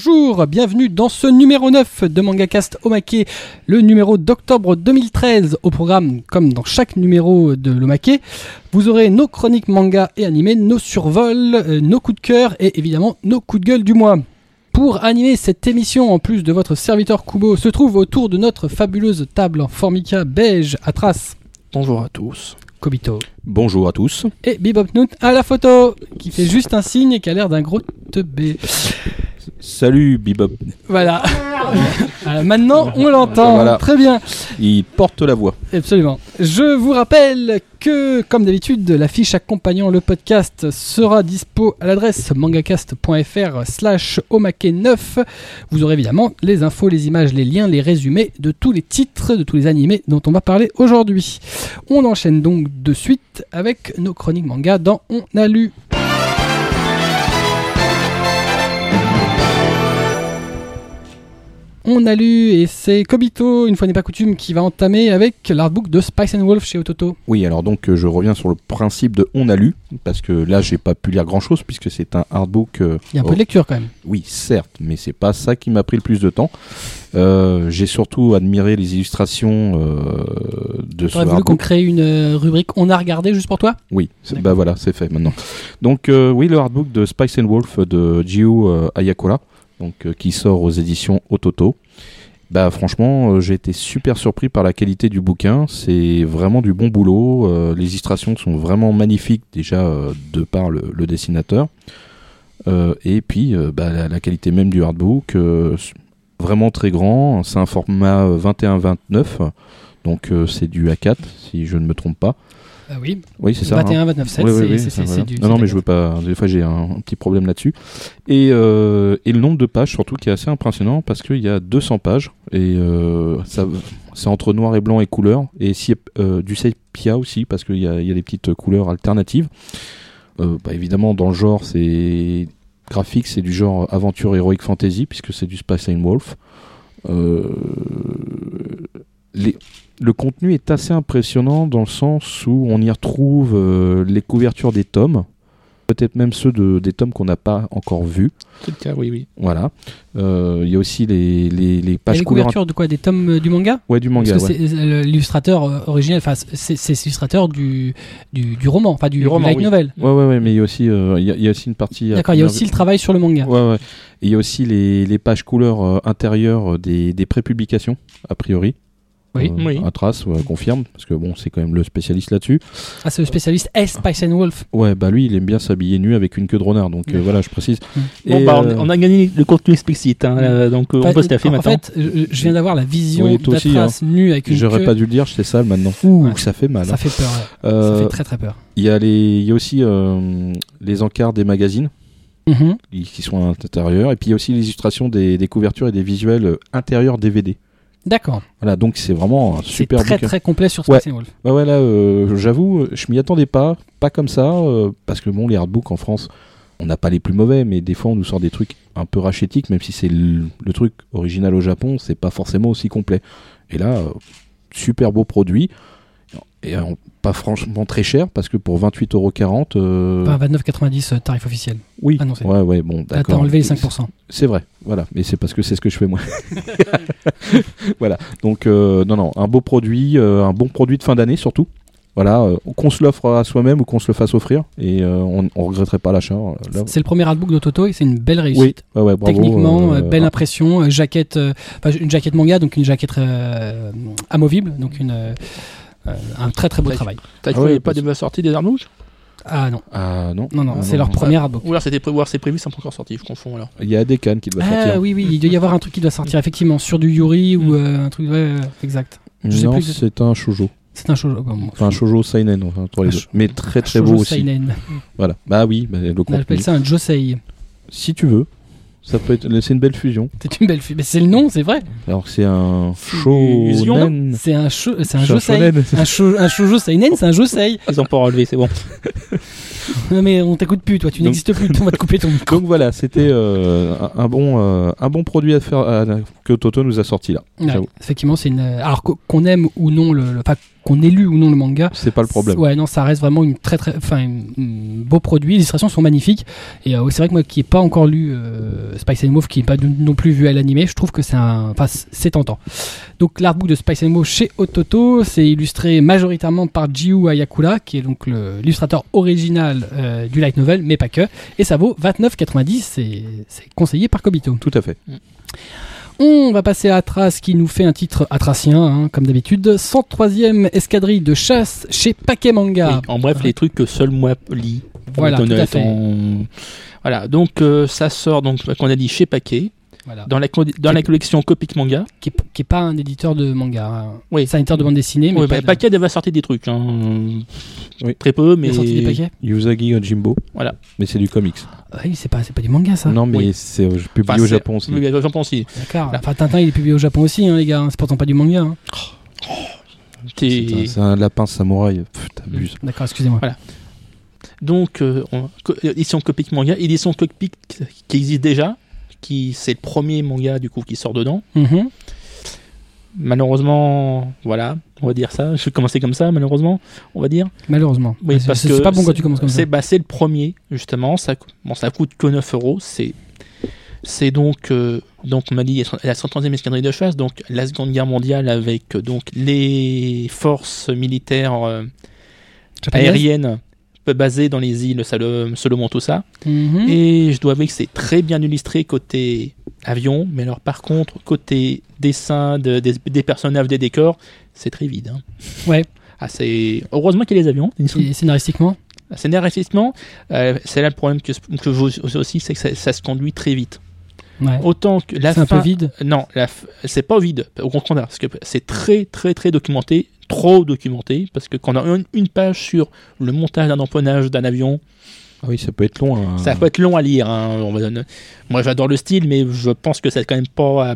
Bonjour, bienvenue dans ce numéro 9 de MangaCast Omake, le numéro d'octobre 2013. Au programme, comme dans chaque numéro de l'Omake, vous aurez nos chroniques manga et animés, nos survols, euh, nos coups de cœur et évidemment nos coups de gueule du mois. Pour animer cette émission, en plus de votre serviteur Kubo, se trouve autour de notre fabuleuse table en formica beige à traces Bonjour à tous. Kobito Bonjour à tous. et Bebop Noot à la photo, qui fait juste un signe et qui a l'air d'un gros teubé. Salut Bebop. Voilà. Maintenant, on l'entend. Voilà. Très bien. Il porte la voix. Absolument. Je vous rappelle que, comme d'habitude, la fiche accompagnant le podcast sera dispo à l'adresse mangacast.fr slash omake9. Vous aurez évidemment les infos, les images, les liens, les résumés de tous les titres, de tous les animés dont on va parler aujourd'hui. On enchaîne donc de suite avec nos chroniques manga dans On a lu. On a lu et c'est Kobito, une fois n'est pas coutume, qui va entamer avec l'artbook de Spice and Wolf chez Ototo. Oui, alors donc euh, je reviens sur le principe de on a lu, parce que là j'ai pas pu lire grand chose, puisque c'est un hardbook. euh, Il y a un peu de lecture quand même. Oui, certes, mais c'est pas ça qui m'a pris le plus de temps. Euh, j'ai surtout admiré les illustrations euh, de ce voulu qu'on crée une rubrique On a regardé juste pour toi? Oui, bah voilà, c'est fait maintenant. Donc oui, le hardbook de Spice and Wolf de Gio Ayakura, donc euh, qui sort aux éditions Ototo. Bah franchement, euh, j'ai été super surpris par la qualité du bouquin. C'est vraiment du bon boulot. Euh, les illustrations sont vraiment magnifiques déjà de par le, dessinateur. Et puis bah, la, la qualité même du hardbook, vraiment très grand. C'est un format euh, 21-29, donc c'est du A4 si je ne me trompe pas. Ah oui, Oui, c'est ça. hein. 21, 29, 7, Oui, oui, c'est voilà. du. Non, non, mais je veux pas. Des fois, j'ai un, un petit problème là-dessus. Et, euh, et le nombre de pages, surtout, qui est assez impressionnant parce qu'il y a 200 pages et euh, ça, c'est entre noir et blanc et couleur et si, euh, du sépia aussi parce qu'il y y a des petites couleurs alternatives. Bah, évidemment, dans le genre, c'est graphique, c'est du genre aventure heroic fantasy puisque c'est du Space and Wolf. Les- le contenu est assez impressionnant dans le sens où on y retrouve euh, les couvertures des tomes, peut-être même ceux de, des tomes qu'on n'a pas encore vus. C'est le cas, oui, oui. Voilà. Euh, Il y a aussi les, les, les Et pages les couleurs. couvertures de quoi? Des tomes euh, du manga? Ouais, du manga. Parce que ouais. c'est l'illustrateur originel, enfin c'est c'est l'illustrateur du, du, du roman, enfin du, Du roman, light oui. novel. Ouais, ouais, ouais, mais il y a aussi, il y a, il y a aussi une partie. D'accord, il y a aussi le travail sur le manga. Ouais, ouais. Et il y a aussi les, les pages couleurs intérieures des, des prépublications, a priori. Oui. Euh, Oui. À trace, ouais, confirme, parce que bon, c'est quand même le spécialiste là-dessus. Ah, c'est le spécialiste S. Spice and Wolf. Ouais, bah lui, il aime bien s'habiller nu avec une queue de renard, donc euh, voilà, je précise. Bon, Et, bah, euh, on, on a gagné le contenu explicite, hein, euh, donc euh, on Enfin, peut se la faire en maintenant. fait, je, je viens d'avoir la vision Oui, d'Atras nu avec une J'aurais queue. pas dû le dire, c'est sale maintenant. Ouh, Ouais. ça fait mal. Ça hein. fait peur. ouais. Euh, Ça fait très très peur. Il y a les, il y a aussi euh, les encarts des magazines Mhm. qui sont à l'intérieur, et puis il y a aussi l'illustration des, des couvertures et des visuels euh, intérieurs DVD. D'accord. Voilà, donc c'est vraiment un super très bouquin. très complet sur Spice and Wolf. Ouais, ouais, là, euh, j'avoue, je m'y attendais pas, pas comme ça, euh, parce que bon, les hardbooks en France, on n'a pas les plus mauvais, mais des fois on nous sort des trucs un peu rachétiques, même si c'est le, le truc original au Japon, c'est pas forcément aussi complet. Et là, euh, super beau produit, et pas franchement très cher, parce que pour 28,40€, euh, Enfin, 29,90 euh, tarif officiel. oui, annoncé. ouais, ouais, bon, Là, t'as d'accord. enlevé les 5%. C'est vrai, voilà, mais c'est parce que c'est ce que je fais moi. voilà, donc euh, non, non, un beau produit, euh, un bon produit de fin d'année surtout. Voilà, qu'on se l'offre à soi-même ou qu'on se le fasse offrir, et on, on regretterait pas l'achat. C'est le premier artbook de Toto et c'est une belle Oui, réussite. ouais, ouais, bravo. Techniquement, belle impression, euh, jaquette, une jaquette manga, donc une jaquette amovible, donc une, un très très beau travail. T'as Ah trouvé ouais, pas de sortie des armes rouges Ah non, Ah non, non, non, Ah, c'est leur premier artbook. Ou alors c'était prévu, c'est prévu, c'est pas encore sorti, je confonds alors. Il y a Decan qui doit Ah sortir. oui, oui, il doit y avoir un truc qui doit sortir effectivement sur du Yuri ou euh, un truc, ouais, ouais, exact. je sais non, c'est un shoujo. C'est un shoujo. bon, Enfin, un shoujo seinen, enfin, entre les deux. Mais très très beau aussi. seinen. Voilà, bah oui, bah, le On appelle ça un josei. Si tu veux, ça peut être, c'est une belle fusion. C'est une belle fille. Mais c'est le nom, c'est vrai. Alors que c'est un Fusion, shonen. C'est un, shou- c'est un C'est un josei. Un, shou- un shoujo seinen, c'est un josei. Ils ont pas relevé, c'est bon. Non mais on t'écoute plus, toi, tu Donc- n'existes plus, on va te couper ton micro. Donc voilà, c'était euh, un, un bon, euh, un bon produit à faire à- que Toto nous a sorti là. Ouais, effectivement, c'est une. Alors qu'- qu'on aime ou non le, le- enfin, qu'on ait lu ou non le manga. C'est pas le problème. Ouais, non, ça reste vraiment une très très, enfin, un beau produit. Les illustrations sont magnifiques. Et euh, c'est vrai que moi, qui n'ai pas encore lu euh, Spice and Move, qui n'ai pas non plus vu à l'animé, je trouve que c'est un, enfin, c'est tentant. Donc l'artbook de Spice and Move chez Ototo, c'est illustré majoritairement par Jiu Ayakura, qui est donc l'illustrateur original euh, du light novel, mais pas que. Et ça vaut 29,90. C'est c'est conseillé par Kobito. Tout à fait. On va passer à Atras qui nous fait un titre atracien, hein, comme d'habitude. 103e escadrille de chasse chez Paquet Manga. Oui, en bref, les trucs que seul moi lis. Voilà, tout à fait. en- Voilà, donc euh, ça sort, donc, qu'on a dit chez Paquet, Voilà. dans la, co- dans la collection Copic Manga. Qui, est, qui est pas un éditeur de manga. hein. Oui. C'est un éditeur de bande dessinée, mais Oui, pas bah, de- Paquet devait sortir des trucs. Hein. Oui. Très peu, mais. Il a sorti des paquets Yuzagi Jimbo. Voilà. Mais c'est du comics. Ah Oui, c'est pas, du manga ça. Non, mais Oui. c'est euh, publié Enfin, au Japon aussi. Oui, J'en pense aussi. D'accord. Enfin, Tintin, il est publié au Japon aussi, hein, les gars. C'est pourtant pas du manga. hein. C'est un- lapin samouraï. T'abuses. D'accord, excusez-moi. Voilà. Donc, euh, on- édition Copic Manga, édition Copic qui existe déjà, qui c'est le premier manga du coup qui sort dedans. Mhm. Malheureusement, voilà, on va dire ça. Je vais commencer comme ça, malheureusement, on va dire. Malheureusement. Oui, C'est- parce c'est que c'est pas bon quand tu commences comme ça. C'est bah, c'est le premier, justement. Ça, bon, ça coûte que 9 euros. C'est c'est donc, euh, donc on m'a dit la 130e escadrille de chasse, donc la Seconde Guerre mondiale avec euh, donc les forces militaires euh, aériennes basées dans les îles Salom- Solomon, tout ça. Mhm. Et je dois avouer que c'est très bien illustré côté avion, mais alors par contre, côté dessin de- des, des personnages, des décors, c'est très vide. hein. Ouais. Ah, c'est... Heureusement qu'il y a les avions. Et scénaristiquement? C'est nervissement. Euh, c'est là le problème que, que je vois aussi, c'est que ça, ça se conduit très vite. Ouais. Autant que la C'est un peu vide. Non, la f- c'est pas vide. Au contraire, parce que c'est très, très, très documenté, trop documenté, parce que quand on a une, une page sur le montage d'un empennage d'un avion, Ah oui, ça peut être long. hein. ça peut être long à lire. hein. On va- Moi, j'adore le style, mais je pense que c'est quand même pas euh,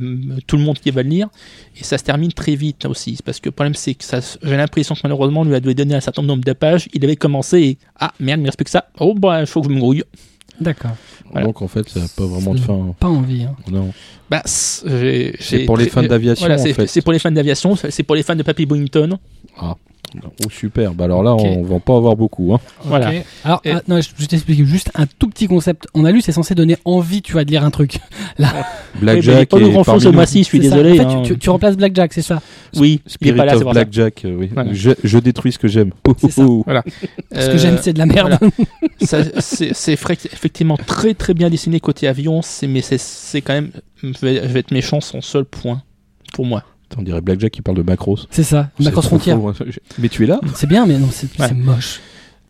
tout le monde qui va le lire. Et ça se termine très vite aussi. Parce que le problème, c'est que ça, j'ai l'impression que malheureusement, on lui a donné un certain nombre de pages. Il avait commencé et ah merde, il me reste plus que ça. Oh bah, il faut que je me grouille. D'accord. voilà. Donc en fait, ça n'a pas vraiment de fin. Pas envie. hein. Non. Bah, c'est pour les fans d'aviation, Voilà, en c'est fait. c'est pour les fans d'aviation, c'est pour les fans de Papy Boynton. Oh, super. Bah alors là, on va pas avoir beaucoup. Hein. Voilà. Alors, Et- ah, non, je, je t'explique juste un tout petit concept. On a lu, c'est censé donner envie, tu vois, de lire un truc. A Blackjack pas de grand chose mois-ci, je suis C'est ça. désolé. En fait, hein. tu, tu- tu remplaces Blackjack, c'est ça Oui, Spirit pas là, c'est of. Blackjack, euh, oui. Voilà. Je, je détruis ce que j'aime. Oh, oh, oh. Ce que Euh, j'aime, c'est de la merde. ça- c'est effectivement très très bien dessiné côté avion, c'est- mais c'est- c'est quand même, je vais, je vais être méchant, son seul point pour moi. On dirait Blackjack qui parle de Macros. C'est ça. Faux, hein. Mais tu es là C'est bien, mais non, c'est Ouais. moche.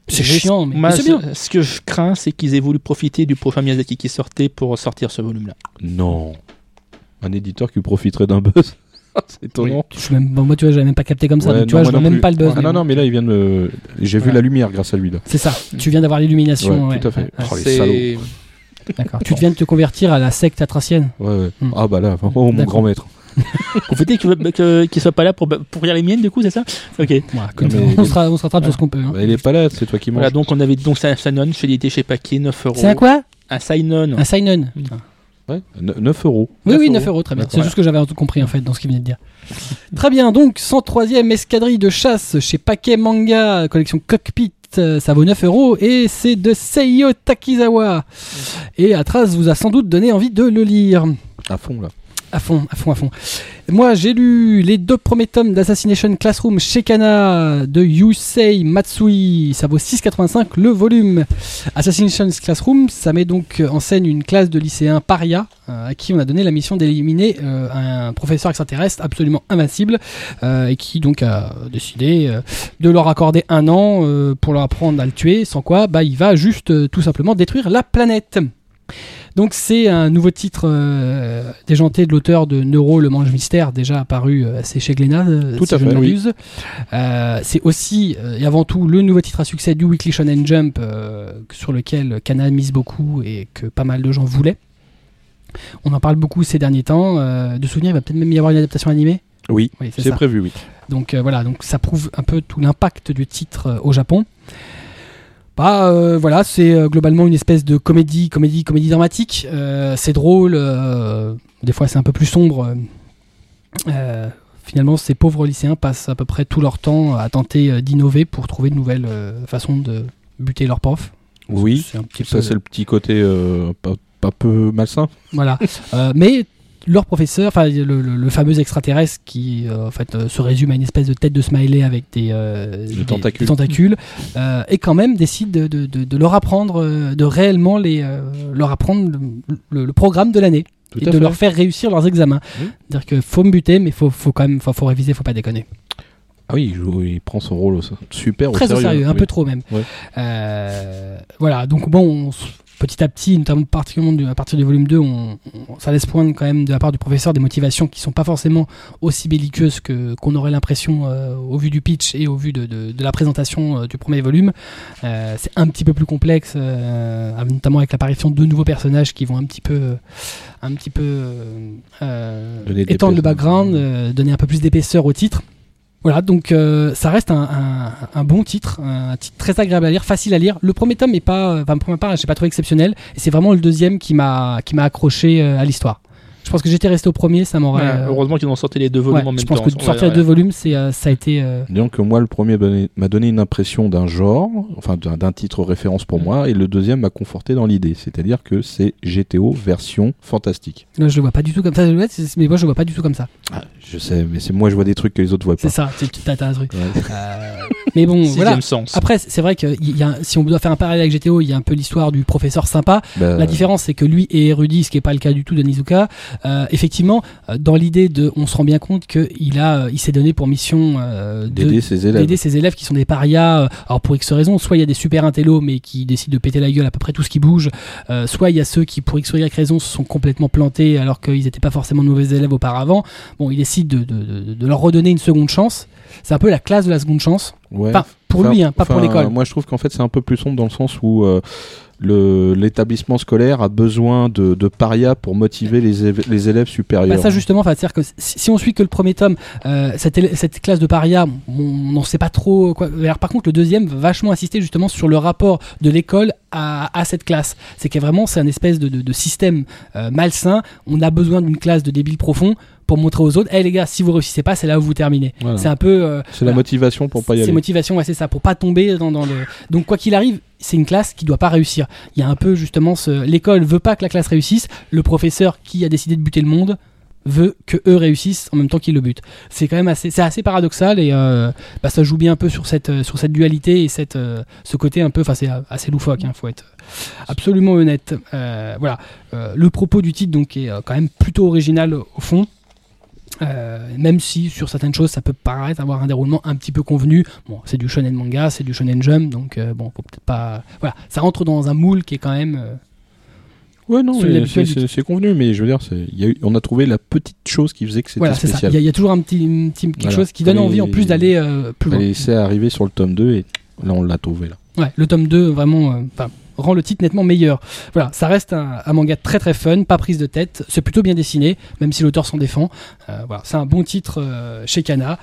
C'est chiant, mais, c'est bien. ce- que je crains, c'est qu'ils aient voulu profiter du prochain Miyazaki qui sortait pour sortir ce volume-là. Non. Un éditeur qui profiterait d'un buzz. c'est étonnant. Je suis même, bon, moi, tu vois, j'avais même pas capté comme ça. Ouais, donc, tu non, vois, je vois non même plus. pas le buzz. Ah mais non, bon. non, mais là, il vient de. J'ai vu la lumière grâce à lui. Là. C'est ça. Tu viens d'avoir l'illumination. Ouais, ouais, tout à fait. Oh, les salauds. D'accord. Tu viens de te convertir à la secte atracienne. Ouais, ouais. Hmm. Ah bah là, oh, mon grand maître. Vous faites qu'il qu'il soit pas là pour, pour lire les miennes, du coup, c'est ça Ok. Comme ça, mais- on, se rattrape sur ce qu'on peut. hein. Bah, il est pas là, c'est toi qui manges. Voilà, donc on avait donc un Sainon chez l'édité chez Paquet, 9 euros. C'est un quoi? Un Sainon. Un. Oui. Ouais, ne- 9 euros. Oui, 9 oui, euros. 9 euros, très bien. C'est juste ce que j'avais tout compris en fait dans ce qu'il venait de dire. très bien, donc 103e escadrille de chasse chez Paquet Manga, collection Cockpit. euh, Ça vaut 9 euros et c'est de Seiyo Takizawa. Et Atras vous a sans doute donné envie de le lire. À fond là. À fond, à fond, à fond. Moi, j'ai lu les deux premiers tomes d'Assassination Classroom chez Kana de Yusei Matsui. Ça vaut 6,85 le volume. Assassination Classroom, ça met donc en scène une classe de lycéens paria euh, à qui on a donné la mission d'éliminer euh, un professeur extraterrestre absolument invincible euh, et qui donc a décidé de leur accorder un an pour leur apprendre à le tuer. Sans quoi, bah, il va juste tout simplement détruire la planète. Donc c'est un nouveau titre euh, déjanté de l'auteur de Neuro, le mange mystère, déjà apparu euh, c'est chez Glénat, euh, Tout si à je fait, oui. Euh, c'est aussi et avant tout le nouveau titre à succès du Weekly Shonen Jump sur lequel Kana mise beaucoup et que pas mal de gens voulaient. On en parle beaucoup ces derniers temps. de souvenir, il va peut-être même y avoir une adaptation animée? Oui, Oui, c'est prévu, oui. Donc voilà, donc ça prouve un peu tout l'impact du titre au Japon. Bah euh, voilà, c'est euh, globalement une espèce de comédie, comédie, comédie dramatique. Euh, c'est drôle, des fois c'est un peu plus sombre. finalement, ces pauvres lycéens passent à peu près tout leur temps à tenter d'innover pour trouver de nouvelles façons de buter leurs profs. Oui, C'est un petit ça c'est le petit côté pas, pas peu malsain. Voilà. Mais leur professeur, enfin le, le- le fameux extraterrestre qui euh, en fait euh, se résume à une espèce de tête de smiley avec des, euh, Des tentacules. des tentacules, et quand même décide de, de- de- de leur apprendre, de réellement les, leur apprendre le, programme de l'année Tout et de fait. leur faire réussir leurs examens. C'est-à-dire que faut me buter, mais faut, faut quand même, faut, faut réviser, faut pas déconner. Ah oui, il, joue- il prend son rôle au- super Très au sérieux, un oui. peu trop même. Ouais. Euh, voilà, donc bon, on petit à petit, notamment particulièrement à partir du volume 2, on, on- ça laisse poindre quand même de la part du professeur des motivations qui sont pas forcément aussi belliqueuses que qu'on aurait l'impression euh, au vu du pitch et au vu de, de- de la présentation euh, du premier volume. Euh, c'est un petit peu plus complexe, euh, notamment avec l'apparition de nouveaux personnages qui vont un petit peu, un petit peu euh, euh, étendre le background, euh, donner un peu plus d'épaisseur au titre. Voilà, donc euh, ça reste un, bon titre, un titre très agréable à lire, facile à lire. Le premier tome est pas, enfin pour ma part, j'ai pas trouvé exceptionnel, et c'est vraiment le deuxième qui m'a qui m'a accroché euh, à l'histoire. Je pense que j'étais resté au premier, ça m'aurait. Ouais, euh, heureusement qu'ils ont sorti les deux ouais, volumes en même je pense temps. que de sortir les deux volumes, c'est euh, ça a été. euh, Disons que moi, le premier m'a donné une impression d'un genre, enfin d'un titre référence pour Mm. moi, et le deuxième m'a conforté dans l'idée. C'est-à-dire que c'est GTO version fantastique. là, je le vois pas du tout comme ça, c'est- mais moi je le vois pas du tout comme ça. Je sais, mais c'est moi, je vois des trucs que les autres voient C'est pas. ça, tu t'as un truc. Ouais. Euh, mais bon, Sixième voilà. sens. Après, c'est vrai que il y a, si on doit faire un parallèle avec GTO, il y a un peu l'histoire du professeur sympa. Bah, La différence, c'est que lui est érudit, ce qui n'est pas le cas du tout de Nizuka. Euh, effectivement, euh, dans l'idée de, on se rend bien compte qu'il a, euh, il s'est donné pour mission euh, de- d'aider ses élèves. ses élèves qui sont des parias. Alors pour X raisons, soit il y a des super intellos mais qui décident de péter la gueule à peu près tout ce qui bouge, euh, soit il y a ceux qui pour X ou Y raisons se sont complètement plantés alors qu'ils n'étaient pas forcément de mauvais élèves auparavant. Bon, il décide de, de- leur redonner une seconde chance. C'est un peu la classe de la seconde chance. Ouais. Enfin, pour Enfin, lui, hein, pas pour enfin, l'école. Moi, je trouve qu'en fait, c'est un peu plus sombre dans le sens où euh, l'établissement scolaire a besoin de, de parias pour motiver les, élèves supérieurs. Bah ça justement, c'est-à-dire que si, si on suit que le premier tome, euh, cette, classe de paria, on n'en sait pas trop. Alors, par contre, le deuxième va vachement insister justement sur le rapport de l'école à, cette classe. C'est que vraiment, c'est un espèce de système euh, malsain. On a besoin d'une classe de débiles profonds pour montrer aux autres, hé les gars, si vous réussissez pas, c'est là où vous terminez. Voilà. C'est un peu. euh, C'est la motivation pour pas y C'est aller. motivation, ouais, c'est ça, pour pas tomber dans, dans le. Donc quoi qu'il arrive, c'est une classe qui doit pas réussir. Il y a un peu justement ce. L'école veut pas que la classe réussisse. Le professeur qui a décidé de buter le monde veut que eux réussissent en même temps qu'ils le butent. C'est quand même assez, c'est assez paradoxal et euh, bah, ça joue bien un peu sur cette, sur cette dualité et cette, euh, ce côté un peu, enfin c'est assez loufoque, hein, faut être absolument honnête. Euh, voilà, le propos du titre donc est quand même plutôt original au fond. Euh, même si sur certaines choses ça peut paraître avoir un déroulement un petit peu convenu. Bon, c'est du shonen manga, c'est du shonen jump, donc euh, bon, faut peut-être pas. Voilà, ça rentre dans un moule qui est quand même. euh, Ouais, non, c'est c'est- c'est convenu, mais je veux dire, c'est- il y a eu- on a trouvé la petite chose qui faisait que c'était voilà, c'est spécial. Il y, a- il y a toujours un petit, un petit- quelque Voilà. chose qui donne envie en plus d'aller euh, plus loin. Laisser arriver sur le tome 2 et là, on l'a trouvé là. Ouais, le tome 2 vraiment rend le titre nettement meilleur. Voilà, ça reste un, un manga très très fun, pas prise de tête, c'est plutôt bien dessiné, même si l'auteur s'en défend. Euh, voilà, c'est un bon titre euh, chez Kana.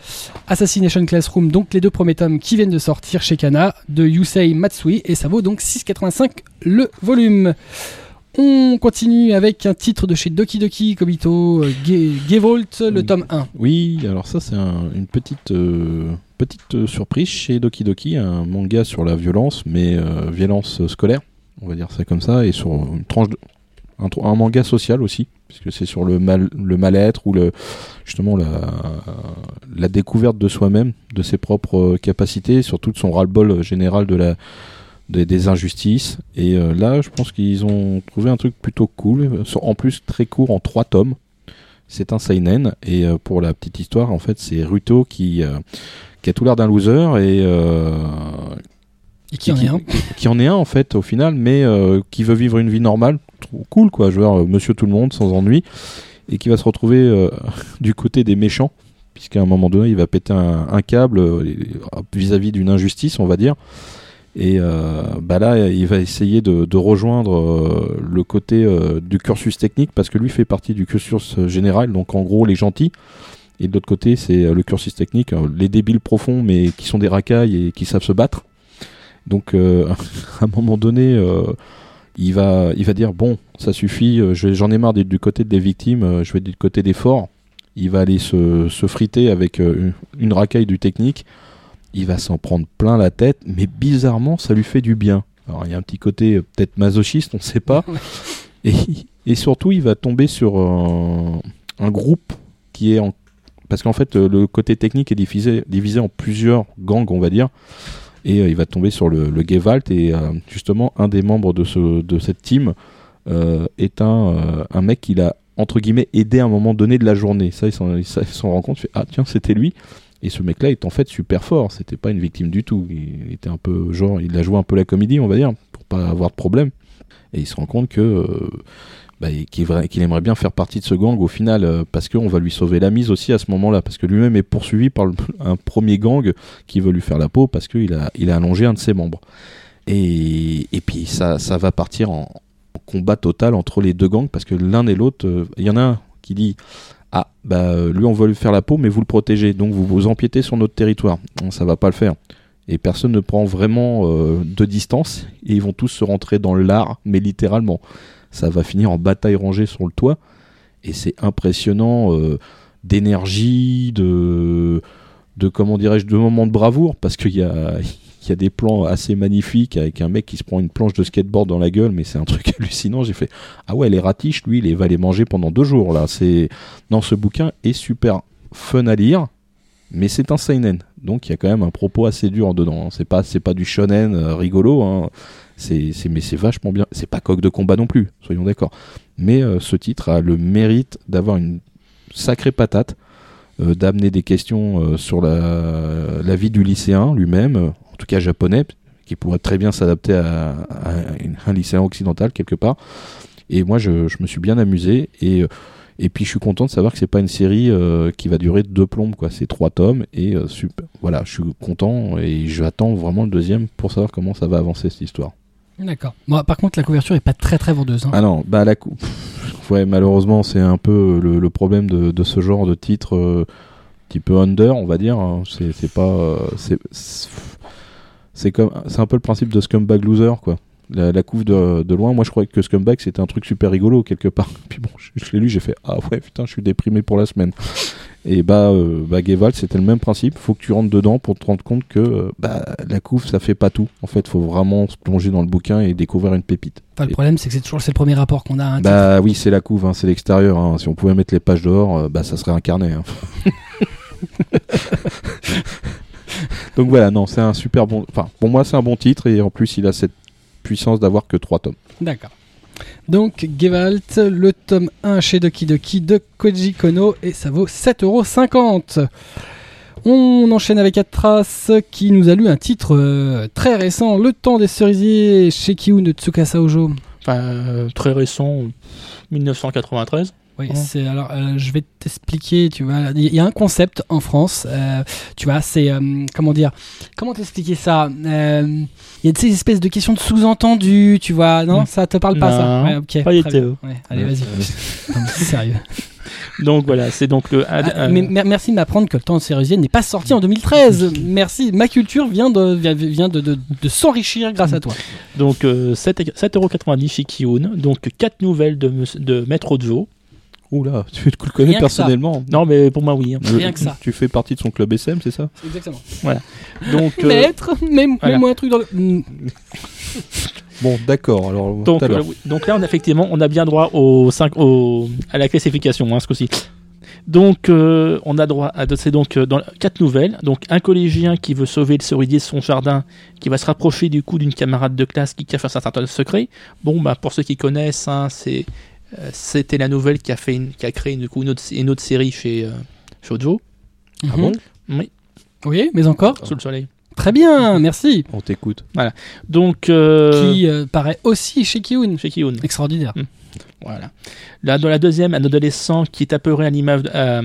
Assassination Classroom, donc les deux premiers tomes qui viennent de sortir chez Kana, de Yusei Matsui, et ça vaut donc 6,85 le volume. On continue avec un titre de chez Doki Doki Kobito, euh, Ge- Gevault, le tome 1. Oui, alors ça, c'est un- une petite, euh, petite surprise chez Doki Doki, un manga sur la violence, mais euh, violence scolaire, on va dire ça comme ça, et sur une tranche de. Un, manga social aussi, puisque c'est sur le mal, le mal-être ou le justement la, la découverte de soi-même, de ses propres euh, capacités, surtout de son ras-le-bol général de la des, injustices. Et euh, là, je pense qu'ils ont trouvé un truc plutôt cool, euh, en plus très court, en trois tomes. C'est un seinen et euh, pour la petite histoire, en fait, c'est Ruto qui euh, qui a tout l'air d'un loser et euh, Et qui en est un. qui en est un en fait au final, mais euh, qui veut vivre une vie normale, trop cool quoi, je veux dire, euh, Monsieur tout le monde sans ennui, et qui va se retrouver euh, du côté des méchants, puisqu'à un moment donné il va péter un, un câble euh, vis-à-vis d'une injustice, on va dire. Et euh, bah là, il va essayer de, de rejoindre euh, le côté euh, du cursus technique parce que lui fait partie du cursus général, donc en gros les gentils. Et de l'autre côté, c'est le cursus technique, les débiles profonds mais qui sont des racailles et qui savent se battre. Donc euh, à un moment donné, euh, il, va, il va dire bon, ça suffit, euh, j'en ai marre d'être du côté des victimes, je vais être du côté des forts. il va aller se, se friter avec une, racaille du technique. Il va s'en prendre plein la tête, mais bizarrement, ça lui fait du bien. Alors il y a un petit côté peut-être masochiste, on ne sait pas. Et, et surtout, il va tomber sur un, un groupe qui est en... Parce qu'en fait, le côté technique est divisé, divisé en plusieurs gangs, on va dire. Et euh, il va tomber sur le, le Gewalt. Et euh, justement, un des membres de, ce, de cette team euh, est un, un mec qu'il a, entre guillemets, aidé à un moment donné de la journée. Ça, il s'en il s'en- il s'en rend compte. Il fait, ah, tiens, c'était lui. Et ce mec-là est en fait super fort. C'était pas une victime du tout. Il était un peu, genre, il a joué un peu la comédie, on va dire, pour pas avoir de problème. Et il se rend compte que bah, qu'il aimerait bien faire partie de ce gang au final euh, parce qu'on va lui sauver la mise aussi à ce moment-là parce que lui-même est poursuivi par un premier gang qui veut lui faire la peau parce qu'il a, allongé un de ses membres. Et, puis ça, va partir en, combat total entre les deux gangs parce que l'un et l'autre, euh, il y en a un qui dit ah bah euh, lui on veut lui faire la peau mais vous le protégez donc vous vous empiétez sur notre territoire. Ça va pas le faire. Et personne ne prend vraiment de distance et ils vont tous se rentrer dans l'art mais littéralement ça va finir en bataille rangée sur le toit. Et c'est impressionnant euh, d'énergie, de, de comment dirais-je, de moments de bravoure, parce qu'il y a, y a des plans assez magnifiques avec un mec qui se prend une planche de skateboard dans la gueule, mais c'est un truc hallucinant. J'ai fait ah ouais, les ratiches, lui, il va les manger pendant deux jours là. C'est non, ce bouquin est super fun à lire. Mais c'est un seinen, donc il y a quand même un propos assez dur dedans. hein. C'est pas, c'est pas du shonen euh, rigolo. Hein. C'est, mais c'est vachement bien. C'est pas coq de combat non plus, soyons d'accord. Mais euh, ce titre a le mérite d'avoir une sacrée patate, euh, d'amener des questions sur la, vie du lycéen lui-même, en tout cas japonais, qui pourrait très bien s'adapter à, un lycéen occidental quelque part. Et moi, je, je me suis bien amusé et et puis je suis content de savoir que c'est pas une série euh, qui va durer deux plombes quoi. C'est trois tomes et euh, super. Voilà, je suis content et j'attends vraiment le deuxième pour savoir comment ça va avancer cette histoire. D'accord. Moi, par contre, la couverture est pas très très vendeuse. hein. Ah non, bah la cou- pff, ouais, malheureusement, c'est un peu le, le problème de, de ce genre de titre euh, petit peu under, on va dire. hein. C'est pas euh, c'est c'est comme c'est un peu le principe de Scumbag Loser quoi. La, la couve de, de loin, moi je croyais que Scumbag c'était un truc super rigolo quelque part. Puis bon, je, je l'ai lu, j'ai fait ah ouais putain, je suis déprimé pour la semaine. Et bah, euh, bah c'était le même principe. Faut que tu rentres dedans pour te rendre compte que euh, bah, la couve, ça fait pas tout. En fait, faut vraiment se plonger dans le bouquin et découvrir une pépite. Enfin, le problème, c'est que c'est toujours c'est le premier rapport qu'on a. hein, Bah oui, c'est la couve, hein, c'est l'extérieur. hein. Si on pouvait mettre les pages dehors, euh, bah ça serait un carnet. hein. Donc voilà, non, c'est un super bon. Enfin, pour moi, c'est un bon titre et en plus, il a cette puissance d'avoir que trois tomes. D'accord. Donc, Gewalt, le tome 1 chez Doki Doki de Koji Kono, et ça vaut 7,50€. On enchaîne avec Atras qui nous a lu un titre euh, très récent, Le temps des cerisiers chez Kiun de Tsukasa Ojo. Enfin, euh, très récent, 1993. Oui, c'est alors euh, je vais t'expliquer, tu vois, il y a un concept en France, euh, tu vois, c'est euh, comment dire, comment t'expliquer ça Il y a ces espèces de questions de sous-entendu, tu vois, non, Mm. ça te parle pas ça Non, Ouais, pas. Ouais, allez, vas-y. Sérieux. Donc voilà, c'est donc le. Ah, mais merci de m'apprendre que le temps de cerisier n'est pas sorti en 2013. Merci, ma culture vient de vient, de, de, de s'enrichir grâce à toi. Donc euh, 7 7,90€ chez Kiun. Donc 4 nouvelles de, de Maître Ozo. Oula, tu le connais Rien personnellement Non, mais pour moi, oui. hein. Rien que ça. Tu fais partie de son club SM, c'est ça? Exactement. Donc, euh, Maître, mets- voilà. mets-moi un truc dans le. Mm. Bon, d'accord. Alors, donc, euh, oui. donc là, on a effectivement, on a bien droit au 5, au, à la classification, hein, ce coup-ci. Donc, euh, on a droit à. C'est donc euh, dans quatre nouvelles. Donc, un collégien qui veut sauver le cerisier de son jardin, qui va se rapprocher du coup d'une camarade de classe qui cache un certain secret. Bon, bah, pour ceux qui connaissent, hein, c'est. Euh, C'était la nouvelle qui a, fait une- qui a créé du coup, une, autre, une autre série chez euh, Shoujo, Ah Mhm. bon Oui, Oui, mais encore. sous le soleil. Très bien, merci. On t'écoute. Donc, euh, Qui euh, paraît aussi chez Kiun. chez Kiun. Extraordinaire. Voilà. Là, dans la deuxième, un adolescent qui est apeuré à l'image, euh,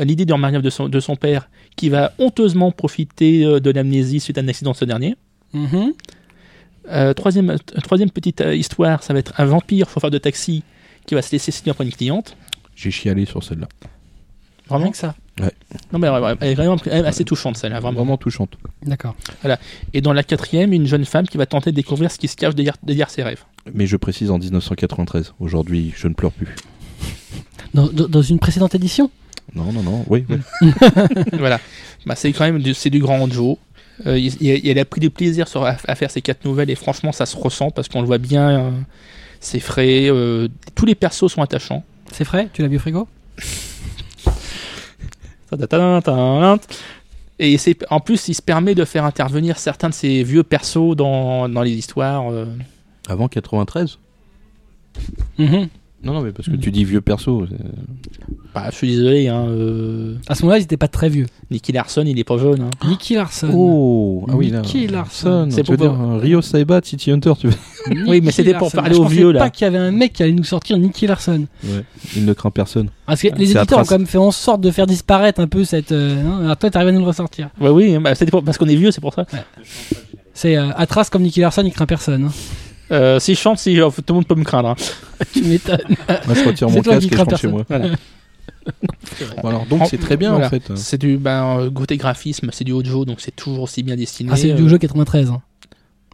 l'idée du mariage de son, de son père, qui va honteusement profiter euh, de l'amnésie suite à un accident de ce dernier. Mhm. Euh, troisième, euh, troisième petite euh, histoire, ça va être un vampire chauffeur de taxi qui va se laisser séduire par une cliente. J'ai chialé sur celle-là. Vraiment que ça. Non, mais ouais, ouais, elle est vraiment assez touchante, celle-là, vraiment. Vraiment touchante. D'accord. Et dans la quatrième, une jeune femme qui va tenter de découvrir ce qui se cache derrière, derrière ses rêves. Mais je précise en 1993. Aujourd'hui, je ne pleure plus. Dans, dans- dans une précédente édition? Non, non, non. Oui, oui. voilà. Bah, c'est quand même du, c'est du grand Joe. Euh, il, il- il a pris du plaisir sur, à, à faire ces quatre nouvelles et franchement ça se ressent parce qu'on le voit bien. euh, c'est frais. euh, tous les persos sont attachants. C'est frais? Tu l'as vu au frigo? Et c'est, en plus, il se permet de faire intervenir certains de ces vieux persos dans, dans les histoires. euh. Avant 93 Mhm. Non, non, mais parce que tu dis vieux perso. Bah, je suis désolé, hein, euh, À ce moment-là, ils n'étaient pas très vieux. Nicky Larson, il est pas jeune. hein. Nicky Larson. Oh, ah oui, là. Nicky Larson. C'est pour- dire euh, Rio Saiba, City Hunter, tu veux Oui, mais c'était pour parler aux pensais vieux, là. pas qu'il y avait un mec qui allait nous sortir Nicky Larson. Ouais. Il ne craint personne. Parce que les C'est éditeurs ont quand même fait en sorte de faire disparaître un peu cette. euh, hein, alors toi, t'arrives à nous le ressortir. Ouais, oui, bah, c'était pour- parce qu'on est vieux, c'est pour ça. C'est euh, Atras comme Nicky Larson, il craint personne. hein. Euh, si je chante, si, tout le monde peut me craindre. hein. tu m'étonnes. Moi, je retire C'est mon toi casque qui et je crains rentre chez moi. Voilà. Bon, alors, donc, c'est très bien, voilà. en fait. C'est du ben, euh, côté graphisme, c'est du Hojo, donc c'est toujours aussi bien destiné. Ah, c'est du jeu 93. hein.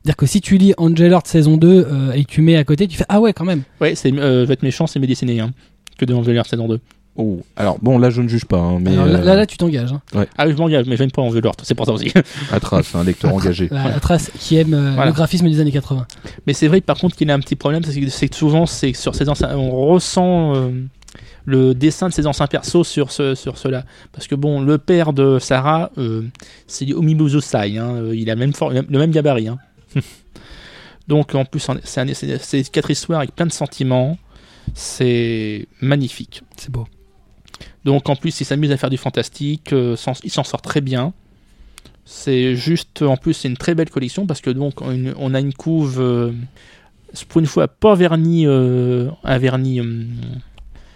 C'est-à-dire que si tu lis Angel Heart saison 2 euh, et que tu mets à côté, tu fais Ah ouais, quand même. Ouais, c'est, euh, je vais être méchant, c'est mieux dessiné hein, que de Angel Heart saison 2. Oh, alors, bon, là, je ne juge pas, hein, mais. Alors, là, euh, là, là, tu t'engages. Hein. Ah oui, je m'engage, mais j'aime pas Angel Heart, c'est pour ça aussi. Atras, un lecteur engagé. La- Atras qui aime euh, Voilà. le graphisme des années 80. mais c'est vrai par contre qu'il a un petit problème, c'est que, souvent c'est sur ces anciens, on ressent euh, le dessin de ses anciens persos sur ce, sur cela. Parce que bon, le père de Sarah, euh, c'est du Omibuzo Sai, hein, il a même le même gabarit. hein. Donc en plus, en- c'est quatre histoires avec plein de sentiments, c'est magnifique. C'est beau. Donc en plus, il s'amuse à faire du fantastique, euh, s'en- il s'en sort très bien. C'est juste, en plus, c'est une très belle collection parce que donc on, a une couve, euh, pour une fois, pas verni, euh, un vernis.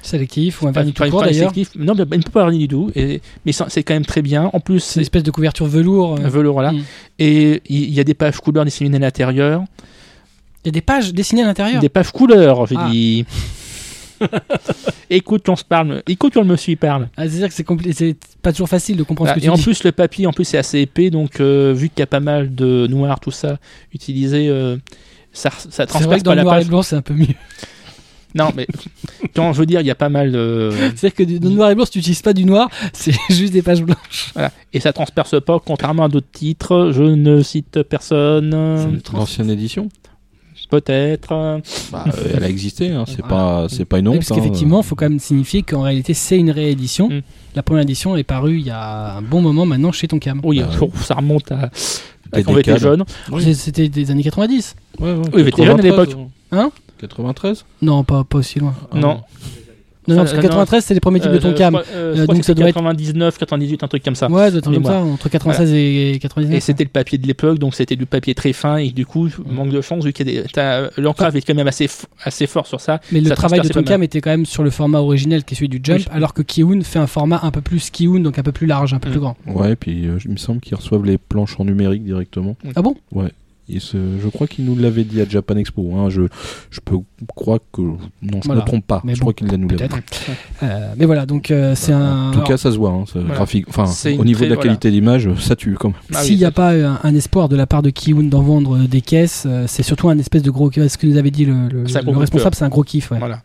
Sélectif ou un vernis tout pas- court d'ailleurs. Non, mais pas verni du tout. Et, mais c'est quand même très bien. En plus, C'est une espèce de couverture velours. euh. velours là. Mm. Et il il y a des pages couleurs dessinées à l'intérieur. Il y a des pages dessinées à l'intérieur. Des pages couleurs, j'ai Ah. dit. Écoute, on se parle. Écoute, on monsieur il parle. Ah, c'est-à-dire que c'est compli- c'est pas toujours facile de comprendre Ah, ce que et tu en dis. plus, le papier, en plus, c'est assez épais, donc euh, vu qu'il y a pas mal de noir, tout ça, utilisé, euh, ça, ça C'est vrai transperce que dans pas le la noir et page. blanc, c'est un peu mieux. Non, mais quand je veux dire, il y a pas mal de. C'est-à-dire que du- dans le noir et blanc, si tu n'utilises pas du noir, c'est juste des pages blanches. Voilà. Et ça transperce pas, contrairement à d'autres titres. Je ne cite personne. L'ancienne édition Peut-être. bah, euh, Elle a existé, hein, c'est Voilà. pas, c'est pas une Oui, honte. parce hein. qu'effectivement, il faut quand même signifier qu'en réalité, c'est une réédition. Mm. La première édition est parue il y a un bon moment maintenant chez Tonkam. Oui, Bah, oh, ça remonte à. Des quand on était jeune. Oui. C'était des années 90 Ouais, ouais, Oui, mais t'es jeune à 93, l'époque. Hein? 93 Non, pas, pas aussi loin. Ah, Non. Non, non, Euh, parce que non. 93, c'est les premiers titres de Euh, Tonkam. euh, donc que ça doit être- 99, 98, un truc comme ça. Ouais, comme ça, entre 96 et 99. Et c'était le papier de l'époque, donc c'était du papier très fin, et du coup, manque de chance, vu qu'il y a des. L'encrave est quand même assez, f- assez fort sur ça. Mais le travail de Tonkam était quand même sur le format originel qui est celui du Jump, Oui. alors que Kiun fait un format un peu plus Kiun, donc un peu plus large, un peu Mm. plus grand. Ouais, et puis euh, il me semble qu'ils reçoivent les planches en numérique directement. Ah bon? Et ce- je crois qu'il nous l'avait dit à Japan Expo. hein. Je, je peux croire que. Non, je Voilà. me trompe pas. Mais je bon, crois qu'il nous l'avait. Euh, mais voilà, donc euh, c'est un. En tout alors, cas, ça se voit. hein, Voilà. graphique. Enfin, au niveau très- de la voilà. qualité d'image, ça tue quand même. Ah oui, S'il n'y a ça- pas un, un espoir de la part de Kiun d'en vendre euh, des caisses, euh, c'est surtout un espèce de gros. Ce que nous avait dit le, responsable, c'est un gros kiff. ouais. Voilà.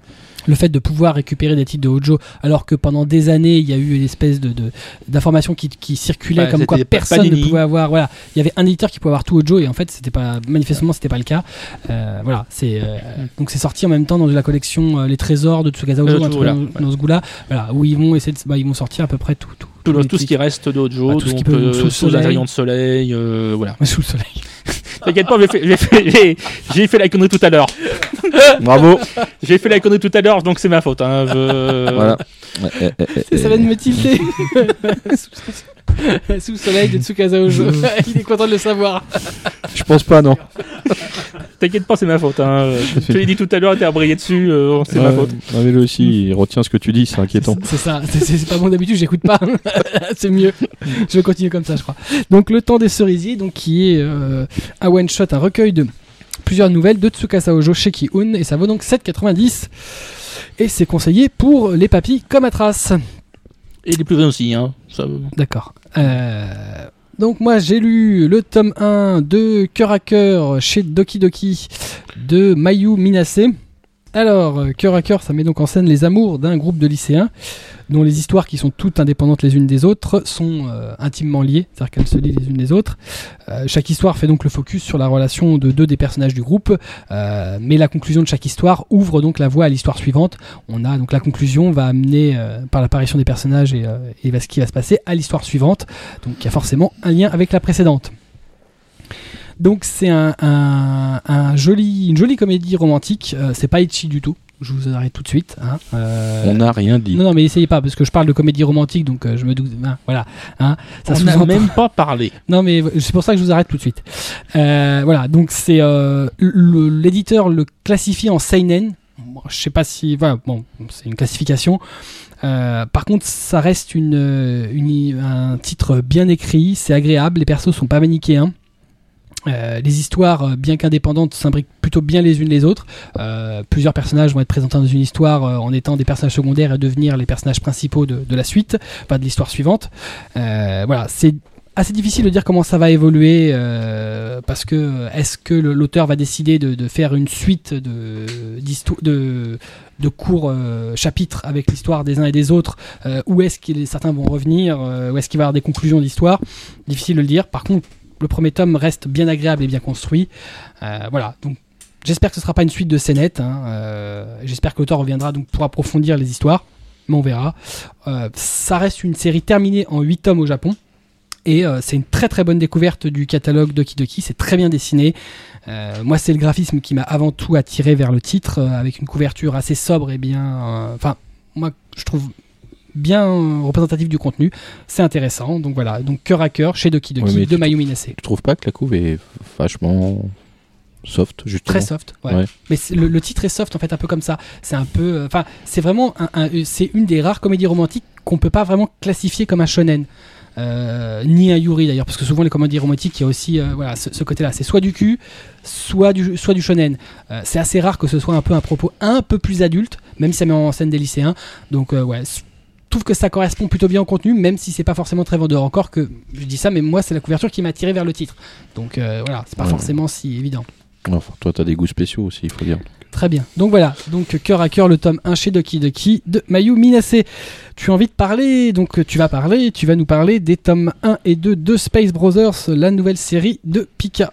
Le fait de pouvoir récupérer des titres de Hojo, alors que pendant des années, il y a eu une espèce de de- d'informations qui, qui circulaient Ouais, comme quoi personne ne pouvait avoir. Voilà, il y avait un éditeur qui pouvait avoir tout Hojo et en fait, c'était pas manifestement, c'était pas le cas. Euh, voilà, c'est euh, donc c'est sorti en même temps dans la collection euh, Les Trésors de Tsukasa Hojo, Euh, tout, voilà. dans, ce goût-là. Voilà, où ils vont essayer, de, bah, ils vont sortir à peu près tout, tout, Tout, les tout ce qui reste d'Ojo, Ah, tout ce qui peut- euh, sous sous un rayon de soleil, euh, voilà. sous le soleil. T'inquiète pas, j'ai fait, j'ai fait, fait la connerie tout à l'heure. Bravo J'ai fait la connerie tout à l'heure, donc c'est ma faute. Hein. Je- Voilà. Ça vient de me tilter. Sous le soleil de Tsukasa Ojo. Il est content de le savoir. Je pense pas, non. T'inquiète pas, c'est ma faute. Hein. Je te l'ai dit tout à l'heure, t'es abrayé dessus, euh, c'est ma faute. non, mais lui aussi, il retient ce que tu dis, c'est inquiétant. C'est ça. C'est pas bon d'habitude, j'écoute pas. c'est mieux. Je vais continuer comme ça, je crois. Donc, Le Temps des Cerisiers, donc, qui est euh, un one-shot, un recueil de plusieurs nouvelles de Tsukasa Ojo chez Ki-un. Et ça vaut donc 7,90. Et c'est conseillé pour les papis comme Atras. Et les plus jeunes aussi. Hein. Ça, D'accord. Euh, donc moi j'ai lu le tome 1 de Cœur à Cœur chez Doki Doki de Mayu Minase. Alors, euh, cœur à cœur, ça met donc en scène les amours d'un groupe de lycéens dont les histoires qui sont toutes indépendantes les unes des autres sont euh, intimement liées, c'est-à-dire qu'elles se lient les unes des autres. Euh, chaque histoire fait donc le focus sur la relation de deux des personnages du groupe, mais la conclusion de chaque histoire ouvre donc la voie à l'histoire suivante. On a donc la conclusion va amener par l'apparition des personnages et, et ce qui va se passer à l'histoire suivante, donc il y a forcément un lien avec la précédente. Donc c'est un, un, un joli, une jolie comédie romantique. Euh, c'est pas itchy du tout. Je vous arrête tout de suite. hein. Euh, On n'a rien dit. non, non, mais essayez pas, parce que je parle de comédie romantique, donc euh, je me doute. hein, voilà. Hein, ça On n'a même pas parlé. Non, mais c'est pour ça que je vous arrête tout de suite. Voilà, donc c'est l'éditeur le classifie en seinen. Bon, je sais pas si, voilà, bon, c'est une classification. Euh, par contre, ça reste une, une- un titre bien écrit, c'est agréable, les persos sont pas manichéens. Euh, les histoires, euh, bien qu'indépendantes, s'imbriquent plutôt bien les unes les autres. Euh, plusieurs personnages vont être présentés dans une histoire euh, en étant des personnages secondaires et devenir les personnages principaux de, de la suite, enfin de l'histoire suivante. Euh, voilà, c'est assez difficile de dire comment ça va évoluer euh, parce que est-ce que l'auteur va décider de, de faire une suite de, de, de courts chapitres avec l'histoire des uns et des autres euh, ou est-ce que certains vont revenir euh, ou est-ce qu'il va y avoir des conclusions d'histoire? Difficile de le dire par contre le premier tome reste bien agréable et bien construit Euh, voilà donc j'espère que ce sera pas une suite de scénettes hein, euh, j'espère que l'auteur reviendra donc pour approfondir les histoires mais on verra Euh, ça reste une série terminée en 8 tomes au Japon et c'est une très très bonne découverte du catalogue Doki Doki, c'est très bien dessiné. Moi c'est le graphisme qui m'a avant tout attiré vers le titre, avec une couverture assez sobre et bien... Enfin, moi je trouve bien euh, représentatif du contenu, c'est intéressant. Donc voilà, donc cœur à cœur chez Doki Doki Ouais, de Mayumi Nase. Tu trouves pas que la couve est vachement soft, justement Très soft, ouais. Ouais. Mais le, le titre est soft en fait, un peu comme ça. C'est un peu, euh, enfin, c'est vraiment, un, un- c'est une des rares comédies romantiques qu'on peut pas vraiment classifier comme un shonen. Euh, ni un yuri d'ailleurs, parce que souvent les comédies romantiques, il y a aussi euh, voilà, ce, ce côté-là. C'est soit du cul, soit du, soit du shonen. Euh, c'est assez rare que ce soit un peu un propos un peu plus adulte, même si ça met en scène des lycéens. Donc euh, ouais, trouve que ça correspond plutôt bien au contenu, même si c'est pas forcément très vendeur. Encore que je dis ça, mais moi c'est la couverture qui m'a tiré vers le titre. Donc euh, voilà, c'est pas Ouais. forcément si évident. Enfin, toi, t'as des goûts spéciaux aussi, il faut dire. Très bien. Donc voilà, donc cœur à cœur le tome 1 chez Doki Doki de Mayu Minase. Tu as envie de parler, donc tu vas parler, tu vas nous parler des tomes 1 et 2 de Space Brothers, la nouvelle série de Pika.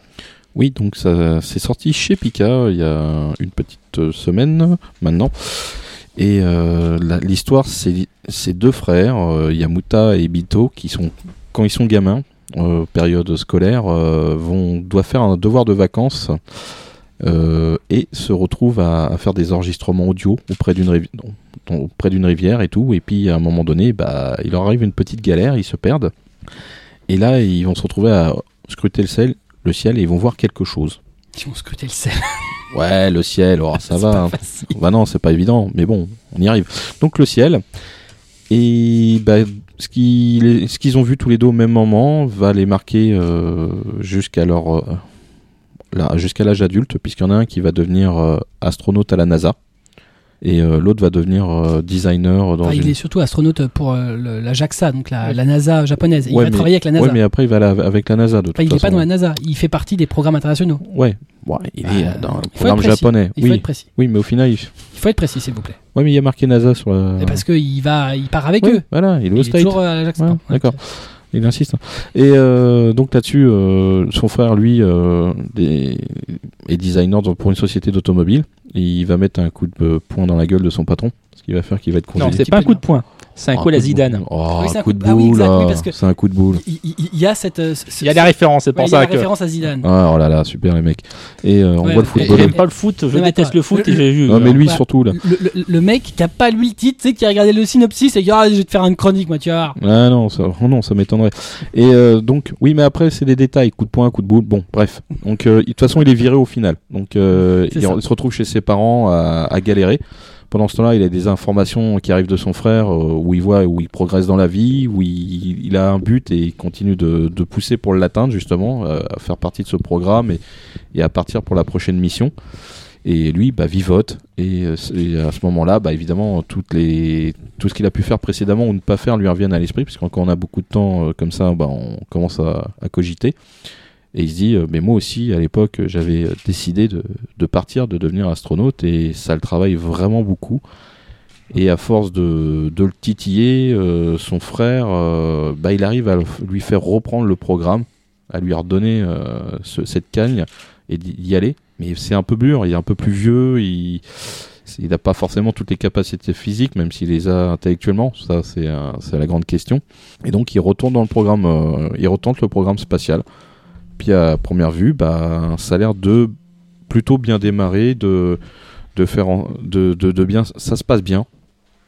Oui, donc ça c'est sorti chez Pika il y a une petite euh, semaine maintenant. Et euh, l'histoire, c'est c'est deux frères, euh, Yamuta et Bito, qui sont, quand ils sont gamins, euh, période scolaire, vont, doivent faire un devoir de vacances et se retrouvent à, faire des enregistrements audio auprès d'une rivi- rivière et tout. Et puis à un moment donné, bah, il leur arrive une petite galère, ils se perdent. Et là, ils vont se retrouver à scruter le ciel, le ciel et ils vont voir quelque chose. Ils vont scruter le sel. Ouais, le ciel, oh, ça va. hein. Bah non, c'est pas évident, mais bon, on y arrive. Donc le ciel, et bah, ce qu'ils ont vu tous les deux au même moment va les marquer euh, jusqu'à leur euh, jusqu'à l'âge adulte, puisqu'il y en a un qui va devenir euh, astronaute à la NASA et euh, l'autre va devenir euh, designer dans Enfin, une. il est surtout astronaute pour euh, le- la JAXA, donc la, la NASA japonaise. Il Ouais, va mais- travailler avec la NASA. Ouais, mais après il va aller avec la NASA de toute Enfin, il n'est pas dans la NASA, il fait partie des programmes internationaux. Ouais, ouais, il est Euh, dans le programme japonais. Il faut Oui, être précis. oui, mais au final, il... Il faut être précis, s'il vous plaît. ouais, mais il y a marqué NASA sur la. Et Parce qu'il va, il part avec Ouais, eux. Voilà, il est au Il est toujours à la JAXA. Ouais, Ouais, d'accord. Il insiste. Et euh, donc là-dessus, euh, son frère, lui, euh, des- est designer pour une société d'automobile. Il va mettre un coup de poing dans la gueule de son patron, ce qui va faire qu'il va être Non, congédié. c'est pas un coup de poing. C'est un coup à la de boule. Zidane. Oh, Oui, c'est un un coup coup de ah oui, boule, que- c'est un coup de boule. Il, y a cette. euh, ce- Il y a des références, c'est Ouais, pour il y a ça la que. référence à Zidane. Ah, oh là là, super les mecs. Et euh, on Ouais, voit le football. J'aime pas le foot, je déteste le foot le- et j'ai vu. Non, mais lui surtout là. Le, le- le mec qui a pas lu le titre, tu sais, qui a regardé le synopsis et qui a dit ah, je vais te faire une chronique, moi, tu vas voir. Ah non, ça, oh non, ça m'étonnerait. Et euh, donc, oui, mais après, c'est des détails. Coup de poing, coup de boule. Bon, bref. Donc, de toute façon, il est viré au final. Donc, il, ça. il se retrouve chez ses parents à, à galérer. Pendant ce temps-là, il a des informations qui arrivent de son frère euh, où il voit où il progresse dans la vie, où il, a un but et il continue de, pousser pour l'atteindre justement, euh, à faire partie de ce programme et, à partir pour la prochaine mission. Et lui, bah, vivote. Et, euh, et à ce moment-là, bah, évidemment, toutes les, tout ce qu'il a pu faire précédemment ou ne pas faire lui reviennent à l'esprit, puisque quand on a beaucoup de temps comme ça, bah, on commence à cogiter. Et il se dit, euh, mais moi aussi, à l'époque, j'avais décidé de, de partir, de devenir astronaute, et ça le travaille vraiment beaucoup. Et à force de, de le titiller, euh, son frère, euh, bah, il arrive à lui faire reprendre le programme, à lui redonner ce- cette cagne et d'y aller. Mais c'est un peu dur, il est un peu plus vieux, il n'a pas forcément toutes les capacités physiques, même s'il les a intellectuellement. Ça, c'est la grande question. Et donc, il retourne dans le programme, il retente le programme spatial. Puis à première vue, bah, ça a l'air de plutôt bien démarrer, de, faire, en- de, bien, ça se passe bien.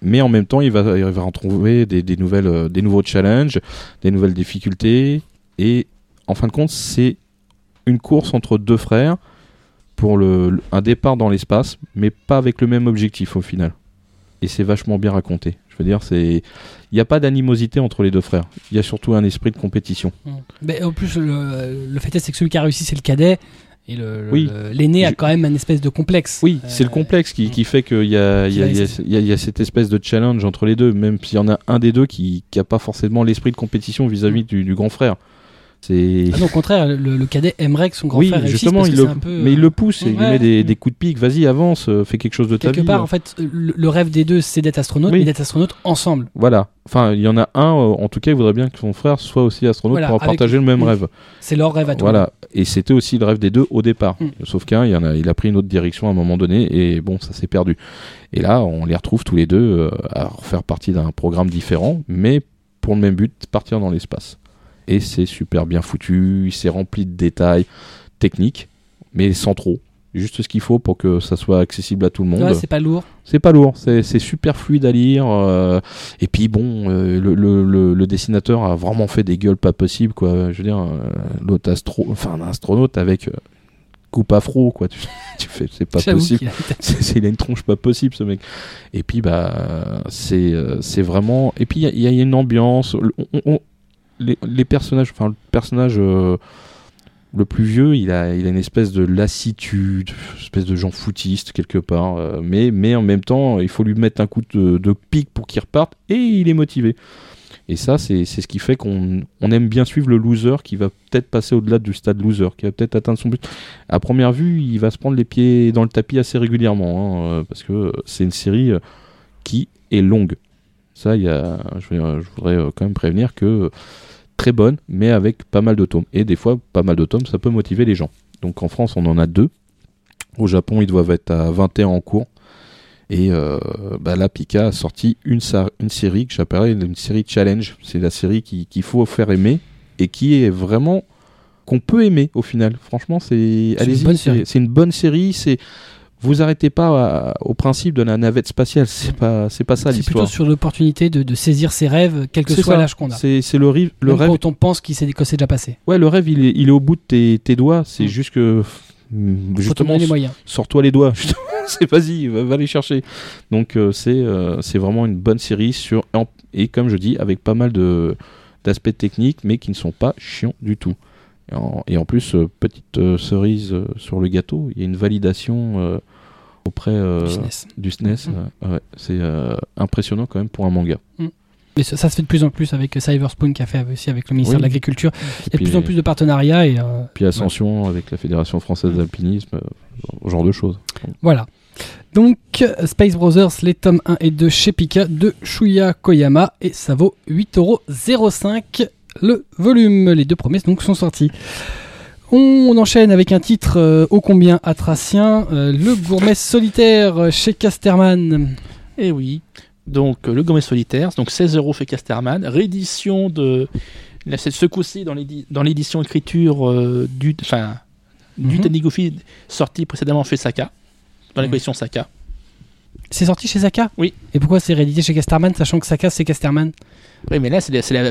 Mais en même temps, il va, il va retrouver des, des nouvelles, euh, des nouveaux challenges, des nouvelles difficultés. Et en fin de compte, c'est une course entre deux frères pour le- un départ dans l'espace, mais pas avec le même objectif au final. Et c'est vachement bien raconté. Veux dire, c'est, il n'y a pas d'animosité entre les deux frères. Il y a surtout un esprit de compétition. Mais en plus, le, le fait est, c'est que celui qui a réussi, c'est le cadet. Et le- Oui. l'aîné a quand même un espèce de complexe. Oui, c'est le Euh, complexe qui, qui fait qu'il y a, il y, a, il y, a, il y a- cette espèce de challenge entre les deux, même s'il y en a un des deux qui n'a pas forcément l'esprit de compétition vis-à-vis du, du grand frère. C'est Ah non, au contraire, le, le cadet aimerait que son grand oui, frère réussisse justement, parce il que le, c'est un peu, mais il euh, le pousse, et il lui met des, des coups de pique. Vas-y, avance, euh, fais quelque chose de ta quelque vie. part, en fait, le, le rêve des deux, c'est d'être astronaute, Oui. mais d'être astronaute ensemble. Voilà. Enfin, il y en a un, euh, en tout cas, il voudrait bien que son frère soit aussi astronaute Voilà, pour partager le même rêve. C'est leur rêve à toi. Voilà. Et c'était aussi le rêve des deux au départ. Mm. Sauf qu'un, il, y en a, il a pris une autre direction à un moment donné et bon, ça s'est perdu. Et là, on les retrouve tous les deux euh, à faire partie d'un programme différent, mais pour le même but, partir dans l'espace. Et c'est super bien foutu, c'est rempli de détails techniques, mais sans trop. Juste ce qu'il faut pour que ça soit accessible à tout le monde. Ouais, c'est pas lourd. C'est pas lourd, c'est super fluide à lire. euh, et puis bon, euh, le, le- le- le dessinateur a vraiment fait des gueules pas possibles, quoi. Je veux dire, euh, l'autre astro, enfin un astronaute avec coupe afro, quoi. Tu, tu fais, c'est pas possible. a- il a une tronche pas possible, ce mec. Et puis bah, c'est c'est vraiment. Et puis il y a- il y, a une ambiance. le- on- on- les, personnages, enfin le personnage. euh, le plus vieux, il a, il a une espèce de lassitude, espèce de gens foutiste quelque part, euh, mais, mais en même temps, il faut lui mettre un coup de, de pique pour qu'il reparte, et il est motivé. Et ça, c'est ce qui fait qu'on on aime bien suivre le loser qui va peut-être passer au-delà du stade loser, qui va peut-être atteindre son but. À première vue, il va se prendre les pieds dans le tapis assez régulièrement, hein, euh, parce que c'est une série qui est longue. Ça, je, voudrais quand même prévenir que très bonne, mais avec pas mal de tomes. Et des fois, pas mal de tomes, ça peut motiver les gens. Donc en France, on en a deux. Au Japon, ils doivent être à 21 en cours. Et euh, bah là, Pika a sorti une, une série que j'appellerais une série challenge. C'est la série qui- qu'il faut faire aimer et qui est vraiment qu'on peut aimer au final. Franchement, c'est une allez-y, bonne c'est série. c'est une bonne série. C'est vous arrêtez pas à- au principe de la navette spatiale. C'est pas c'est pas ça C'est plutôt l'histoire. sur l'opportunité de, de saisir ses rêves, quel que soit l'âge qu'on a. C'est le, rive- le Même rêve quand on pense qu'il s'est que c'est déjà passé. Ouais, le rêve, il est, il est au bout de tes, tes doigts. C'est Mm. juste que. mm, te Justement, donner les moyens. sors-toi les doigts. C'est vas-y, va, va les chercher. Donc, euh, c'est euh, c'est vraiment une bonne série. sur Et comme je dis, avec pas mal de d'aspects techniques, mais qui ne sont pas chiants du tout. Et en, et en plus, euh, petite euh, cerise euh, sur le gâteau, il y a une validation euh, auprès euh, du SNES. Mm. euh, ouais, c'est euh, impressionnant quand même pour un manga. Mais ça, ça se fait de plus en plus avec Cyberspoon qui a fait aussi avec le ministère Oui. de l'Agriculture. Il y a de plus en plus de partenariats et euh, Puis Ascension avec la Fédération française d'alpinisme, euh, ce genre de choses. voilà. Donc Space Brothers, les tomes 1 et 2 chez Pika de Shuya Koyama et ça vaut 8,05€ le volume. Les deux premiers donc sont sortis. On enchaîne avec un titre euh, ô combien atracien, euh, Le Gourmet Solitaire chez Casterman. Eh oui. Donc, euh, le Gourmet Solitaire, donc 16 euros chez Casterman. Réédition de. Là, ce coup-ci dans l'édi- dans l'édition écriture euh, du. Enfin. Du Mhm. Taniguchi sorti précédemment chez Saka. Dans la Mhm. collection Saka. C'est sorti chez Saka Oui. Et pourquoi c'est réédité chez Casterman, sachant que Saka c'est Casterman Oui, mais là, c'est la,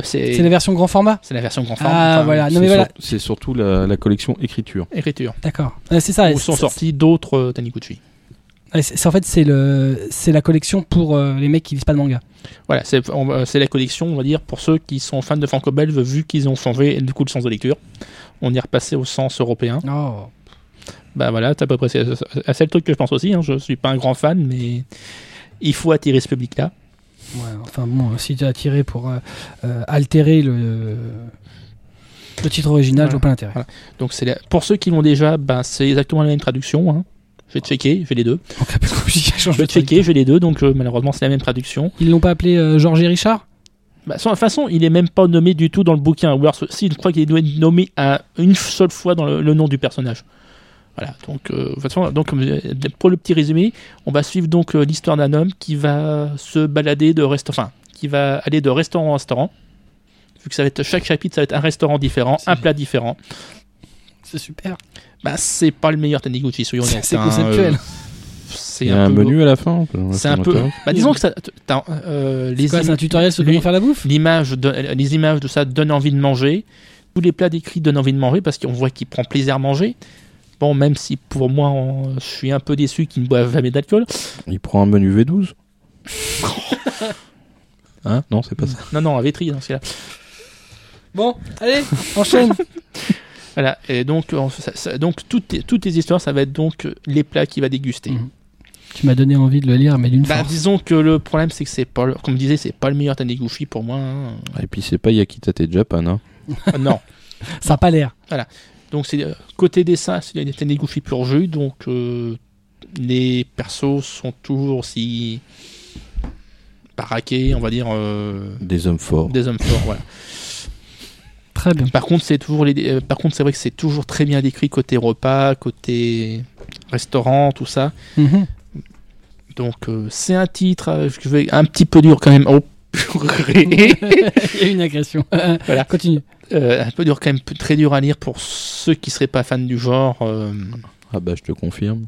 version grand format c'est la version grand Ah, format. enfin, voilà. Non, C'est mais voilà. C'est surtout la, la collection écriture. Écriture. D'accord. C'est ça. Où sont sortis d'autres euh, Taniguchi. C'est- en fait, c'est le, c'est la collection pour euh, les mecs qui lisent pas de manga. Voilà, c'est la collection, on va dire, pour ceux qui sont fans de franco-belge, vu qu'ils ont changé du coup le sens de lecture. On est repassé au sens européen. Oh. Bah voilà, c'est à peu près c'est c'est- le truc que je pense aussi. Hein. Je suis pas un grand fan, mais il faut attirer ce public-là. Ouais, enfin bon, si tu as tiré pour euh, euh, altérer le, Le titre original, je Voilà. vois pas l'intérêt. Voilà. Donc c'est la- pour ceux qui l'ont déjà, ben, c'est exactement la même traduction. Hein. J'ai checké, j'ai les deux. J'ai checké, j'ai les deux, donc euh, malheureusement c'est la même traduction. Ils l'ont pas appelé Georges et Richard? Bah, de toute façon, il est même pas nommé du tout dans le bouquin. Ou alors, si, je crois qu'il doit être nommé à une seule fois dans le, le nom du personnage. Voilà, donc, euh, de toute façon, donc comme, euh, pour le petit résumé, on va suivre donc euh, l'histoire d'un homme qui va se balader de restaurant, enfin, qui va aller de restaurant en restaurant. Vu que ça va être chaque chapitre, ça va être un restaurant différent, un plat différent. C'est super. Bah, c'est pas le meilleur Taniguchi, soyons honnêtes. c'est hein, conceptuel. c'est Il y a un peu- menu à la fin C'est un peu. Bah, disons que ça, euh, les C'est quoi, im- c'est un tutoriel sur comment faire la bouffe? l'image de- les images de ça donnent envie de manger. Tous les plats décrits donnent envie de manger parce qu'on voit qu'il prend plaisir à manger. Bon, même si pour moi, on- je suis un peu déçu qu'il ne boive jamais d'alcool. Il prend un menu V12 Hein? Non, c'est pas ça. Non, non, à Vétri, dans ce cas-là. Bon, allez, enchaîne. Voilà. Et donc, on- ça- ça- donc toutes, les- toutes les histoires, ça va être donc euh, les plats qu'il va déguster. Mhm. tu m'as donné envie de le lire, mais d'une Bah, force. disons que le problème, c'est que c'est pas, le- comme je disais, c'est pas le meilleur Taniguchi pour moi. hein. Et puis c'est pas Yakitate Japan. Hein. Non. Ça a pas l'air. Donc c'est euh, côté dessin, c'est des Taniguchi pur jus, donc euh, les persos sont toujours aussi baraqués, on va dire euh, Des hommes forts. des hommes forts. Voilà. Très bien. Par contre, c'est toujours les, euh, par contre, c'est vrai que c'est toujours très bien décrit côté repas, côté restaurant, tout ça. Mhm. Donc euh, c'est un titre, euh, je vais un petit peu dur quand même. Oh, purée. Il y a une agression. Voilà. Continue. Euh, un peu dur quand même, très dur à lire pour ceux qui seraient pas fans du genre. euh, Ah bah je te confirme.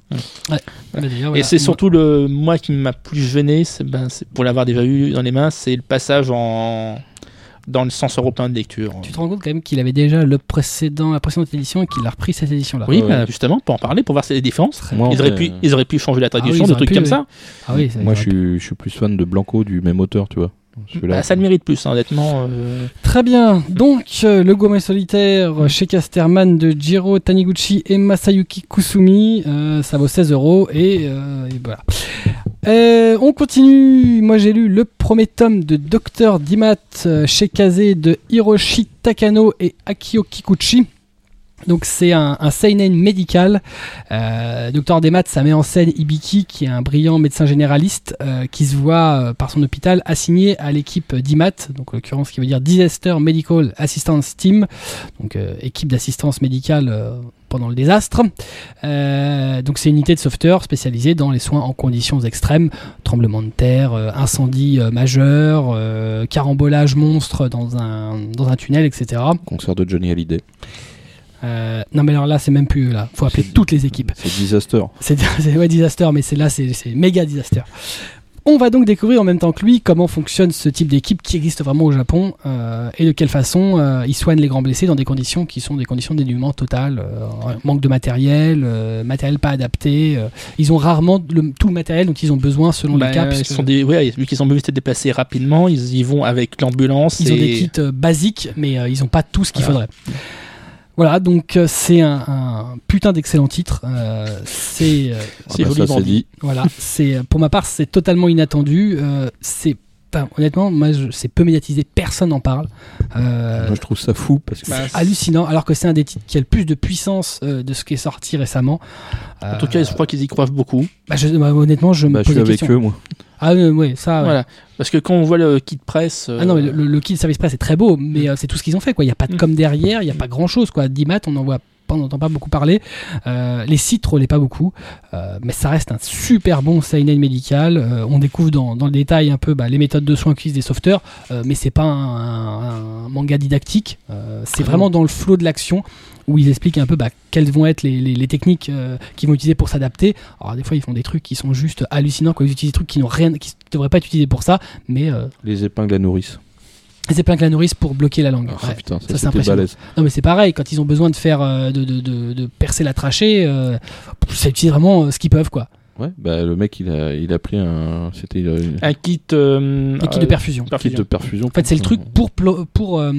Bah, d'ailleurs, voilà. Et c'est surtout le moi qui m'a plus gêné, c'est ben, c'est- pour l'avoir déjà eu dans les mains, c'est le passage en dans le sens européen de lecture. Tu te rends compte quand même qu'il avait déjà le précédent, la précédente édition et qu'il a repris cette édition-là. Oui, Ouais. ben, justement, pour en parler, pour voir si les différences. Moi. Ils auraient, pu, ils auraient pu changer la traduction, ils des auraient trucs pu, comme oui. ça. Ah oui, ça- Moi je suis, je suis plus fan de Blanco, du même auteur, tu vois. Bah, ça le mérite plus, hein, honnêtement. euh, Très bien. Donc, euh, le gourmet solitaire chez Casterman de Jiro Taniguchi et Masayuki Kusumi, euh, ça vaut 16 euros et, euh, et voilà. Euh, on continue. Moi, j'ai lu le premier tome de Dr Dimat euh, chez Kaze de Hiroshi Takano et Akio Kikuchi. Donc c'est un, un seinen médical. Euh, Docteur Demat, ça met en scène Ibiki, qui est un brillant médecin généraliste, euh, qui se voit euh, par son hôpital assigné à l'équipe d'IMAT, donc en l'occurrence qui veut dire Disaster Medical Assistance Team, donc euh, équipe d'assistance médicale pendant le désastre. Donc c'est une unité de sauveteurs spécialisée dans les soins en conditions extrêmes, tremblement de terre, incendie majeur, carambolage monstre dans un, dans un tunnel, etc. Concert de Johnny Hallyday. Euh, non mais alors là c'est même plus là, faut appeler toutes les équipes. C'est Disaster. C'est ouais, disaster, mais c'est là, c'est méga disaster. On va donc découvrir en même temps que lui comment fonctionne ce type d'équipe qui existe vraiment au Japon euh, et de quelle façon euh, ils soignent les grands blessés dans des conditions qui sont des conditions de dénuement total, euh, manque de matériel, euh, matériel pas adapté. euh, ils ont rarement le- tout le matériel dont ils ont besoin selon bah, les cas. ils puisque sont des, ouais, vu qu'ils sont obligés de se déplacer rapidement, ils y vont avec l'ambulance. Ils ont des kits euh, basiques, mais euh, ils n'ont pas tout ce qu'il Voilà. faudrait. Voilà, donc euh, c'est un, un putain d'excellent titre. euh, c'est euh, Ah bah. Voilà, c'est pour ma part, c'est totalement inattendu. euh, c'est enfin, honnêtement, moi, je- c'est peu médiatisé, personne n'en parle. Euh, Moi je trouve ça fou parce que Bah, c'est hallucinant, alors que c'est un des titres qui a le plus de puissance euh, de ce qui est sorti récemment. En tout cas, je crois qu'ils y croient beaucoup. bah, je- bah, honnêtement, je bah, me je pose suis la avec question. eux moi. Ah euh, ouais, ça. ouais. Voilà. Parce que quand on voit le kit presse. Ah non, mais le, le- le kit service presse est très beau, Mm. mais euh, c'est tout ce qu'ils ont fait. quoi. Il n'y a pas de Mm. com derrière, il n'y a pas grand chose. Quoi. Dimat, on en voit pas- on n'entend pas beaucoup parler. Euh, les sites, on les pas beaucoup. Euh, mais ça reste un super bon seinen médical. Euh, on découvre dans, dans le détail un peu bah, les méthodes de soins utilisent des sauveteurs, euh, mais c'est pas un, un manga didactique. Euh, c'est Ah vraiment dans le flot de l'action où ils expliquent un peu bah, quelles vont être les, les- les techniques euh, qu'ils vont utiliser pour s'adapter. Alors des fois ils font des trucs qui sont juste hallucinants, quand ils utilisent des trucs qui n'ont rien, qui ne devraient pas être utilisés pour ça, mais euh, Les épingles à nourrice. C'est plein que la nourrice pour bloquer la langue. Ah Ouais. putain, ça, ça, c'est impressionnant. balèze. Non mais c'est pareil, quand ils ont besoin de faire euh, de, de, de, de percer la trachée, euh, ça utilise vraiment euh, ce qu'ils peuvent quoi. Ouais, bah le mec il a, il a pris un. C'était euh, Un kit. euh, qui euh, de perfusion. un kit de perfusion. En fait c'est le truc pour pour euh,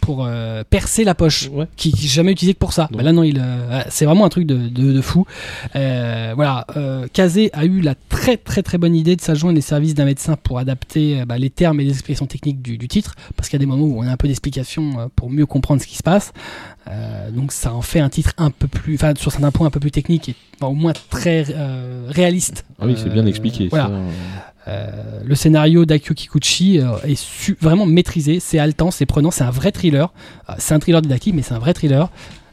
pour euh, percer la poche, Ouais. qui, qui jamais utilisé que pour ça. Bah là non, il, euh, c'est vraiment un truc de, de, de fou. Euh, voilà, euh, Kazé a eu la très très très bonne idée de s'adjoindre les services d'un médecin pour adapter euh, bah, les termes et les expressions techniques du, du titre, parce qu'il y a des moments où on a un peu d'explication euh, pour mieux comprendre ce qui se passe. Euh, donc ça en fait un titre un peu plus, enfin sur certains points un peu plus technique et enfin, au moins très euh, réaliste. Ah oui, c'est bien expliqué. Voilà. ça. Euh, le scénario d'Akio Kikuchi euh, est su- vraiment maîtrisé, c'est haletant, c'est prenant, c'est un vrai thriller. Euh, c'est un thriller didactique, mais c'est un vrai thriller.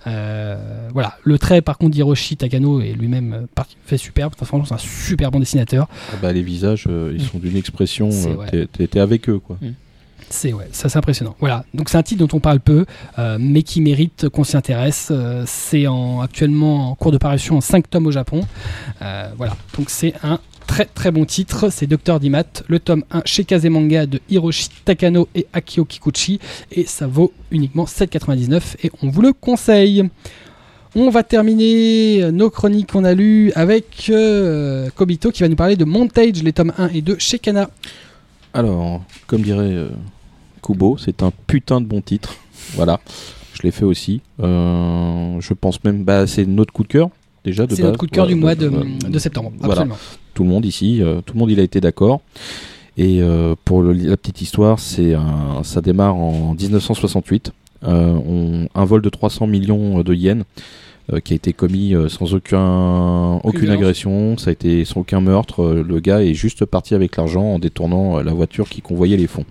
Euh, voilà, le trait par contre d'Hiroshi Takano est lui-même fait superbe. Enfin, franchement, c'est un super bon dessinateur. Ah bah, les visages, ils sont d'une expression. Ouais. avec eux, quoi. C'est ouais, ça c'est impressionnant. Voilà, donc c'est un titre dont on parle peu, euh, mais qui mérite qu'on s'y intéresse. Euh, c'est en, actuellement en cours de parution en 5 tomes au Japon. Euh, voilà, donc c'est un très très bon titre. C'est Dr Dimat, le tome 1 chez Kazemanga de Hiroshi Takano et Akio Kikuchi, et ça vaut uniquement 7,99 et on vous le conseille. On va terminer nos chroniques qu'on a lues avec euh, Kobito qui va nous parler de Montage, les tomes 1 et 2 chez Kana. Alors, comme dirait euh, Kubo, c'est un putain de bon titre. Voilà, je l'ai fait aussi. Euh, je pense même, bah, c'est notre coup de cœur déjà. de C'est notre coup de cœur du mois de, septembre. Voilà. Tout le monde ici, euh, tout le monde il a été d'accord. Et euh, pour le- la petite histoire, c'est un- ça démarre en 1968. Euh, on- un vol de 300 millions de yens qui a été commis sans aucun, aucune agression, ça a été sans aucun meurtre. Le gars est juste parti avec l'argent en détournant la voiture qui convoyait les fonds.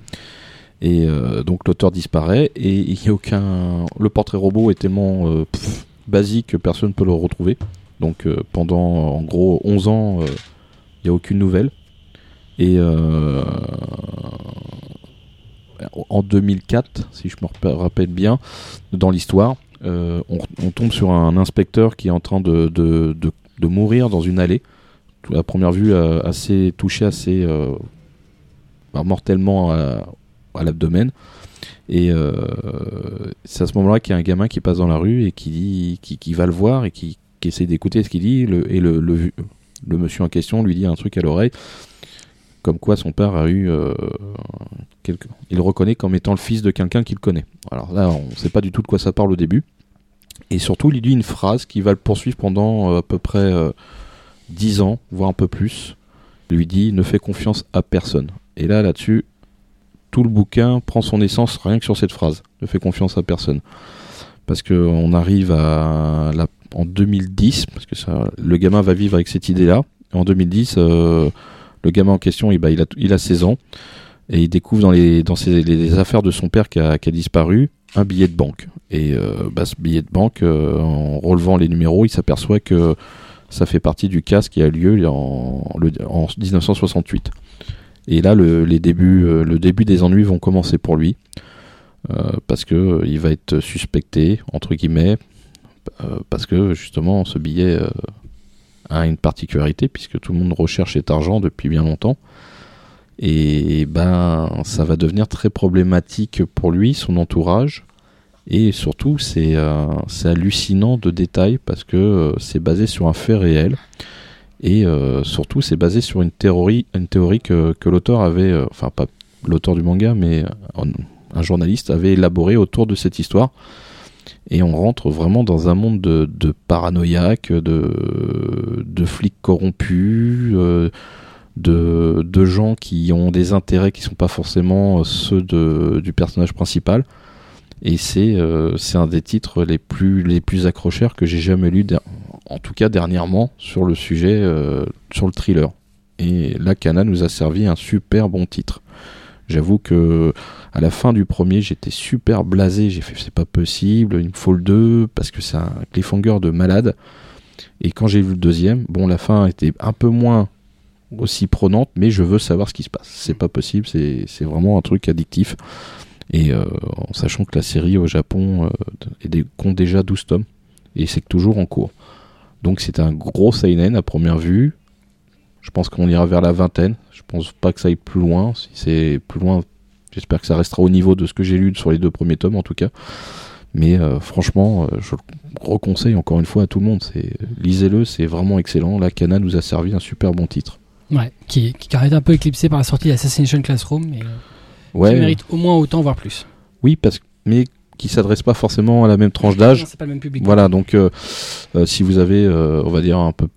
Et euh, donc l'auteur disparaît et il y a aucun. Le portrait robot est tellement euh, pff, basique que personne ne peut le retrouver. Donc euh, pendant en gros 11 ans, n'y a aucune nouvelle. Et euh, en 2004, si je me rappelle bien, dans l'histoire, euh, on, tombe sur un inspecteur qui est en train de, mourir dans une allée. À première vue, euh, assez touché, assez bah, mortellement à, l'abdomen. Et c'est à ce moment-là qu'il y a un gamin qui passe dans la rue et qui, dit, qui, qui va le voir et qui, qui essaie d'écouter ce qu'il dit. Le, et le, le, le monsieur en question lui dit un truc à l'oreille, comme quoi son père a eu. euh, quelque- il le reconnaît comme étant le fils de quelqu'un qu'il connaît. Alors là, on ne sait pas du tout de quoi ça parle au début. Et surtout, il lui dit une phrase qui va le poursuivre pendant euh, à peu près euh, 10 ans, voire un peu plus. Il lui dit Ne fais confiance à personne. Et là, là-dessus, tout le bouquin prend son essence rien que sur cette phrase. Ne fais confiance à personne. Parce que on arrive à la, en 2010, parce que ça, le gamin va vivre avec cette idée-là. En 2010, euh, le gamin en question, il, bah, a, il a 16 ans et il découvre dans les, dans ses- affaires de son père qui a, disparu un billet de banque. Et euh, bah, ce billet de banque, euh, en relevant les numéros, il s'aperçoit que ça fait partie du casse qui a lieu en, le- en 1968. Et là, le, les débuts, le début des ennuis vont commencer pour lui. parce que euh, il va être suspecté, entre guillemets, parce que justement ce billet euh, a une particularité, puisque tout le monde recherche cet argent depuis bien longtemps. Et ben, ça va devenir très problématique pour lui, son entourage. Et surtout, c'est euh, hallucinant de détails parce que euh, c'est basé sur un fait réel. Et euh, surtout, c'est basé sur une théorie, une théorie que, l'auteur avait, euh, enfin pas l'auteur du manga, mais un journaliste avait élaboré autour de cette histoire. Et on rentre vraiment dans un monde de, de paranoïaques, de, flics corrompus, euh, de, gens qui ont des intérêts qui sont pas forcément ceux de, du personnage principal. Et c'est euh, c'est un des titres les plus, les accrocheurs que j'ai jamais lu, en tout cas dernièrement, sur le sujet, euh, sur le thriller. Et là, Kana nous a servi un super bon titre. J'avoue que à la fin du premier, j'étais super blasé. J'ai fait c'est pas possible, il me faut le 2 parce que c'est un cliffhanger de malade. Et quand j'ai vu le deuxième, bon, la fin était un peu moins aussi prenante, mais je veux savoir ce qui se passe. C'est pas possible, c'est vraiment un truc addictif. Et euh, en sachant que la série au Japon euh, compte déjà 12 tomes, et c'est toujours en cours. Donc c'est un gros seinen à première vue. Je pense qu'on ira vers la vingtaine. Je pense pas que ça aille plus loin. Si c'est plus loin, j'espère que ça restera au niveau de ce que j'ai lu sur les deux premiers tomes en tout cas. Mais euh, franchement, euh, je le reconseille encore une fois à tout le monde. C'est lisez-le, c'est vraiment excellent. La Kana nous a servi un super bon titre. Ouais, qui, qui a été un peu éclipsé par la sortie d'Assassination Classroom, mais euh, Ouais. qui mérite au moins autant, voire plus. Oui, parce que mais qui s'adresse pas forcément à la même tranche d'âge. C'est pas le même public. Voilà, donc si vous avez, on va dire un peu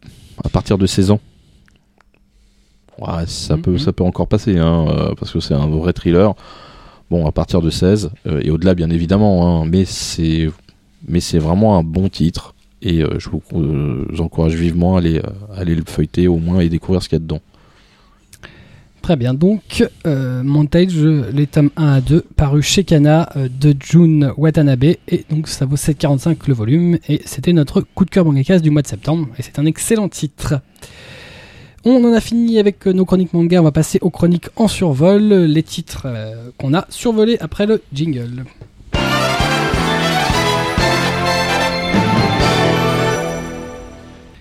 à partir de 16 ans, ouais, ça peut, ça peut encore passer, hein, euh, parce que c'est un vrai thriller. Bon, à partir de 16 euh, et au-delà, bien évidemment, hein, mais c'est, mais c'est vraiment un bon titre. Et euh, je vous j'encourage vivement à aller, à aller le feuilleter au moins et découvrir ce qu'il y a dedans. Très bien, donc Montage, les tomes 1 à 2, paru chez Kana de Jun Watanabe, et donc ça vaut 7,45 le volume, et c'était notre coup de cœur mangaka du mois de septembre, et c'est un excellent titre. On en a fini avec euh, nos chroniques manga, on va passer aux chroniques en survol, les titres euh, qu'on a survolés après le jingle.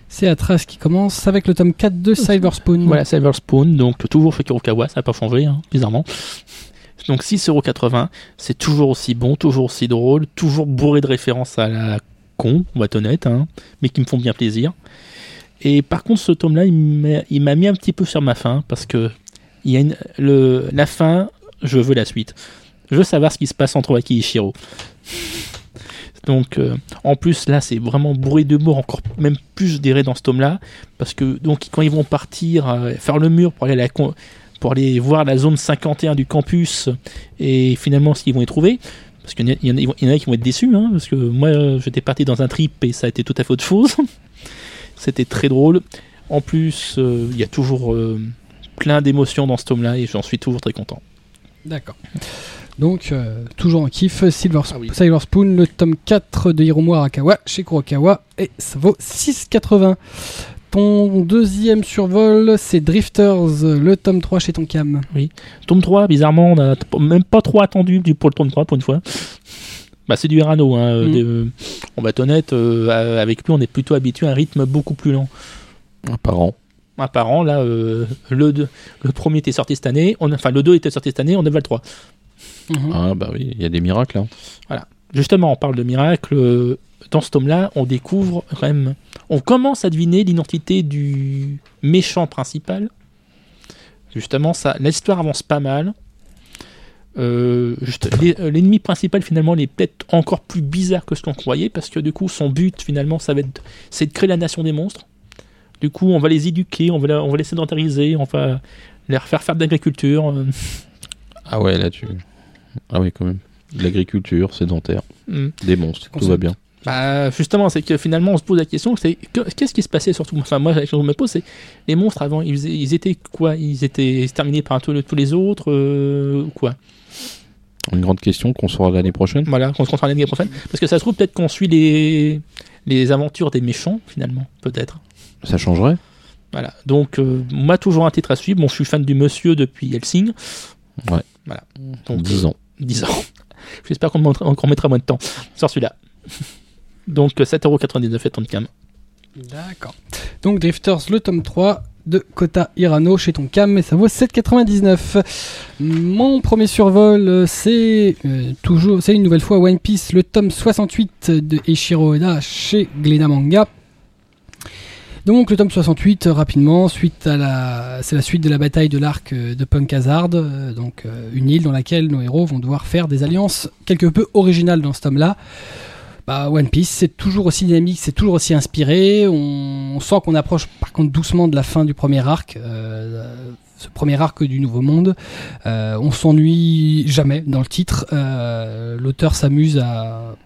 C'est Atras qui commence avec le tome 4 de Silver Spoon. Voilà, Silver Spoon, donc toujours chez Kurokawa, ça n'a pas changé, hein, bizarrement. Donc 6,80€, c'est toujours aussi bon, toujours aussi drôle, toujours bourré de références à la con, on va être honnête, hein, mais qui me font bien plaisir. Et par contre, ce tome-là, il m'a mis un petit peu sur ma faim, parce que il y a la fin, je veux la suite. Je veux savoir ce qui se passe entre Waki et Shiro. Donc, euh, en plus, là, c'est vraiment bourré de morts, encore même plus, je dirais, dans ce tome-là. Parce que, donc, quand ils vont partir euh, faire le mur pour aller, pour aller voir la zone 51 du campus, et finalement, ce qu'ils vont y trouver, parce qu'il y en a qui vont être déçus, hein, parce que moi, euh, j'étais parti dans un trip et ça a été tout à fait autre chose. C'était très drôle. En plus, euh, il y a toujours euh, plein d'émotions dans ce tome-là, et j'en suis toujours très content. D'accord. Donc, euh, toujours en kiff, Silver, Ah oui. Silver Spoon, le tome 4 de Hiromu Arakawa chez Kurokawa, et ça vaut 6,80. Ton deuxième survol, c'est Drifters, le tome 3 chez Tonkam. Tome 3, bizarrement, on n'a même pas trop attendu du- pour le tome 3 pour une fois. Bah, c'est du Urano, hein, euh, Mm. de- on va être honnête, euh, avec lui on est plutôt habitué à un rythme beaucoup plus lent. Par an. Un par an, là, euh, le, deux- le premier était sorti cette année, on, enfin le 2 était sorti cette année, on avait le 3. Mhm. Ah bah oui, il y a des miracles. Hein. Justement, on parle de miracle. euh, Dans ce tome-là, on découvre quand même. On commence à deviner l'identité du méchant principal. Justement, ça, l'histoire avance pas mal. Euh, euh, L'ennemi principal, finalement, il est peut-être encore plus bizarre que ce qu'on croyait, parce que du coup, son but, finalement, ça va être, c'est de créer la nation des monstres. Du coup, on va les éduquer, on va, la- on va les sédentariser, on va les faire faire de l'agriculture. euh, Ah ouais, là tu. Ah oui, quand même. De L'agriculture, sédentaire, hmm. des monstres, tout va bien. Bah, justement, c'est que finalement, on se pose la question, c'est que- qu'est-ce qui se passait surtout? Enfin, moi, la question que je me pose, c'est les monstres avant, ils, étaient quoi? Ils étaient exterminés par tous, les- tous les autres euh, ou quoi? Une grande question qu'on saura l'année prochaine. Voilà, qu'on se concentre l'année prochaine. Parce que ça se trouve, peut-être qu'on suit les, les aventures des méchants, finalement, peut-être. Ça changerait Voilà. Donc, euh, moi, toujours un titre à suivre. Bon, je suis fan du monsieur depuis Helsing. Ouais. Voilà. Donc, 10 ans. 10 ans. J'espère qu'on qu'on mettra moins de temps sur celui-là. Donc, euh, 7,99€ et 30 cam. D'accord. Donc, Drifters, le tome 3 de Kota Hirano chez Tonkam, et ça vaut 7,99. Mon premier survol, euh, c'est euh, toujours, c'est une nouvelle fois One Piece, le tome 68 de Eiichiro Oda chez Glénat Manga. Donc le tome 68, euh, rapidement, suite à la, c'est la suite de la bataille de l'arc de Punk Hazard, donc une île dans laquelle nos héros vont devoir faire des alliances quelque peu originales dans ce tome-là. Bah, One Piece, c'est toujours aussi dynamique, c'est toujours aussi inspiré. On, sent qu'on approche par contre doucement de la fin du premier arc, euh, ce premier arc du Nouveau Monde. Euh, on s'ennuie jamais dans le titre. Euh, L'auteur s'amuse à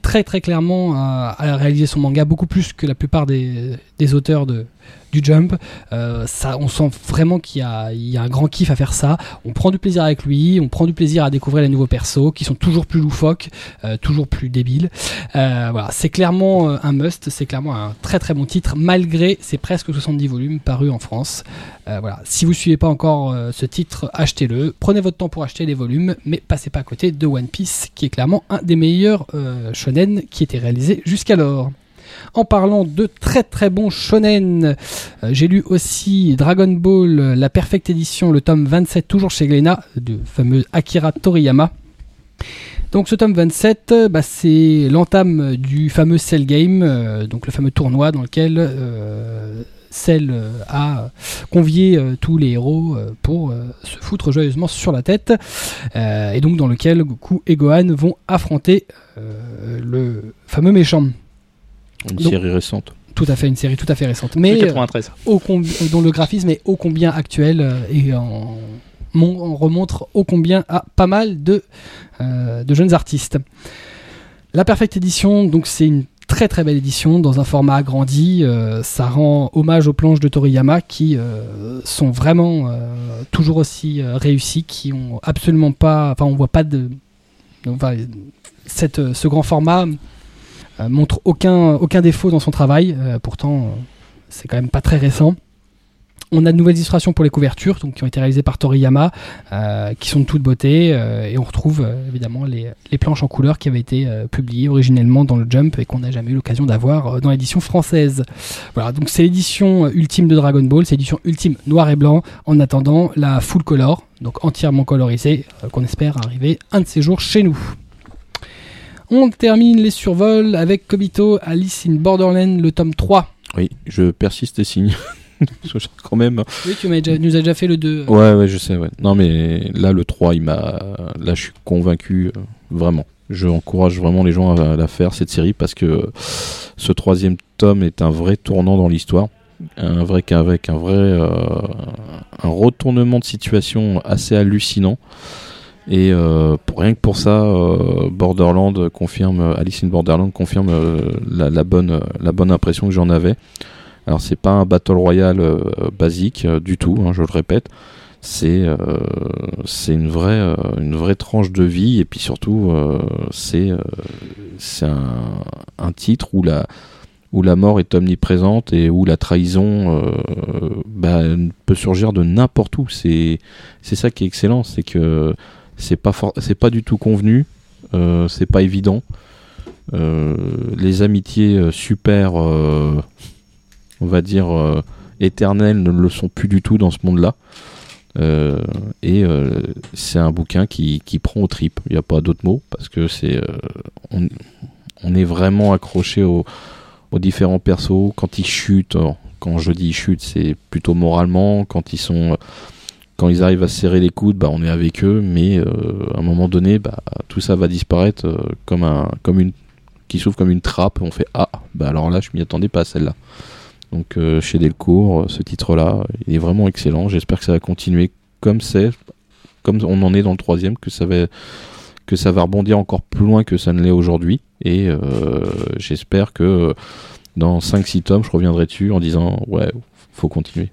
très très clairement à réaliser son manga beaucoup plus que la plupart des, des auteurs de, du Jump. Euh, ça, on sent vraiment qu'il y a, un grand kiff à faire ça. On prend du plaisir avec lui, on prend du plaisir à découvrir les nouveaux persos qui sont toujours plus loufoques, euh, toujours plus débiles. Euh, voilà, c'est clairement un must, c'est clairement un très très bon titre malgré ses presque 70 volumes parus en France. Voilà, si vous suivez pas encore ce titre, achetez-le. Prenez votre temps pour acheter les volumes, mais passez pas à côté de One Piece, qui est clairement un des meilleurs shonen qui était réalisé jusqu'alors. En parlant de très très bons shonen, euh, j'ai lu aussi Dragon Ball, euh, la Perfect Edition, le tome 27, toujours chez Glénat, du fameux Akira Toriyama. Donc ce tome 27, euh, bah, c'est l'entame du fameux Cell Game, donc le fameux tournoi dans lequel à convier euh, tous les héros pour se foutre joyeusement sur la tête, et donc dans lequel Goku et Gohan vont affronter le fameux méchant. Une Donc- série récente. Tout à fait, une série tout à fait récente, mais euh, 93. ô combi- dont le graphisme est ô combien actuel euh, et en, mon- en remontre ô combien à pas mal de, euh, de jeunes artistes. La Perfect Edition, donc c'est une très très belle édition dans un format agrandi. euh, ça rend hommage aux planches de Toriyama qui euh, sont vraiment euh, toujours aussi euh, réussies, qui ont absolument pas, enfin on voit pas de, enfin, cette, ce grand format euh, montre aucun, aucun défaut dans son travail. euh, pourtant, euh, c'est quand même pas très récent. On a de nouvelles illustrations pour les couvertures, donc qui ont été réalisées par Toriyama, euh, qui sont de toute beauté, euh, et on retrouve euh, évidemment les, les planches en couleur qui avaient été euh, publiées originellement dans le Jump et qu'on n'a jamais eu l'occasion d'avoir euh, dans l'édition française. Voilà, donc c'est l'édition euh, ultime de Dragon Ball, c'est l'édition ultime noir et blanc, en attendant la full color, donc entièrement colorisée, euh, qu'on espère arriver un de ces jours chez nous. On termine les survols avec Kobito, Alice in Borderland, le tome 3. Oui, je persiste et signe. Quand même. Oui, tu déjà- nous as déjà fait le 2. Ouais, ouais, je sais, ouais. Non, mais là, le 3, il m'a. Là, je suis convaincu, vraiment. Je encourage vraiment les gens à, à la faire, cette série, parce que ce troisième tome est un vrai tournant dans l'histoire. Un vrai, avec un vrai. euh, un retournement de situation assez hallucinant. Et euh, rien que pour ça, euh, Borderland confirme, Alice in Borderland confirme euh, la, bonne, la bonne impression que j'en avais. Alors c'est pas un battle royale basique du tout, hein, je le répète. C'est une vraie une vraie tranche de vie et puis surtout c'est c'est un, titre où la où la mort est omniprésente et où la trahison bah, peut surgir de n'importe où. C'est c'est ça qui est excellent, c'est que c'est pas c'est pas du tout convenu, euh, c'est pas évident. Euh, les amitiés euh, super, on va dire éternelles, ne le sont plus du tout dans ce monde-là. Et c'est un bouquin qui, qui prend aux tripes. Il n'y a pas d'autre mot parce que c'est on, est vraiment accroché aux, différents persos quand ils chutent. quand je dis ils chutent, c'est plutôt moralement. Quand ils sont quand ils arrivent à se serrer les coudes, bah, on est avec eux, mais euh, à un moment donné, bah, tout ça va disparaître euh, comme un, comme une, qui s'ouvre comme une trappe. On fait ah, bah alors là, je m'y attendais pas à celle-là. Donc euh, chez Delcourt, ce titre-là, il est vraiment excellent. J'espère que ça va continuer comme c'est, comme on en est dans le troisième, que ça va, que ça va rebondir encore plus loin que ça ne l'est aujourd'hui. Et j'espère que dans 5-6 tomes, je reviendrai dessus en disant ouais, faut continuer.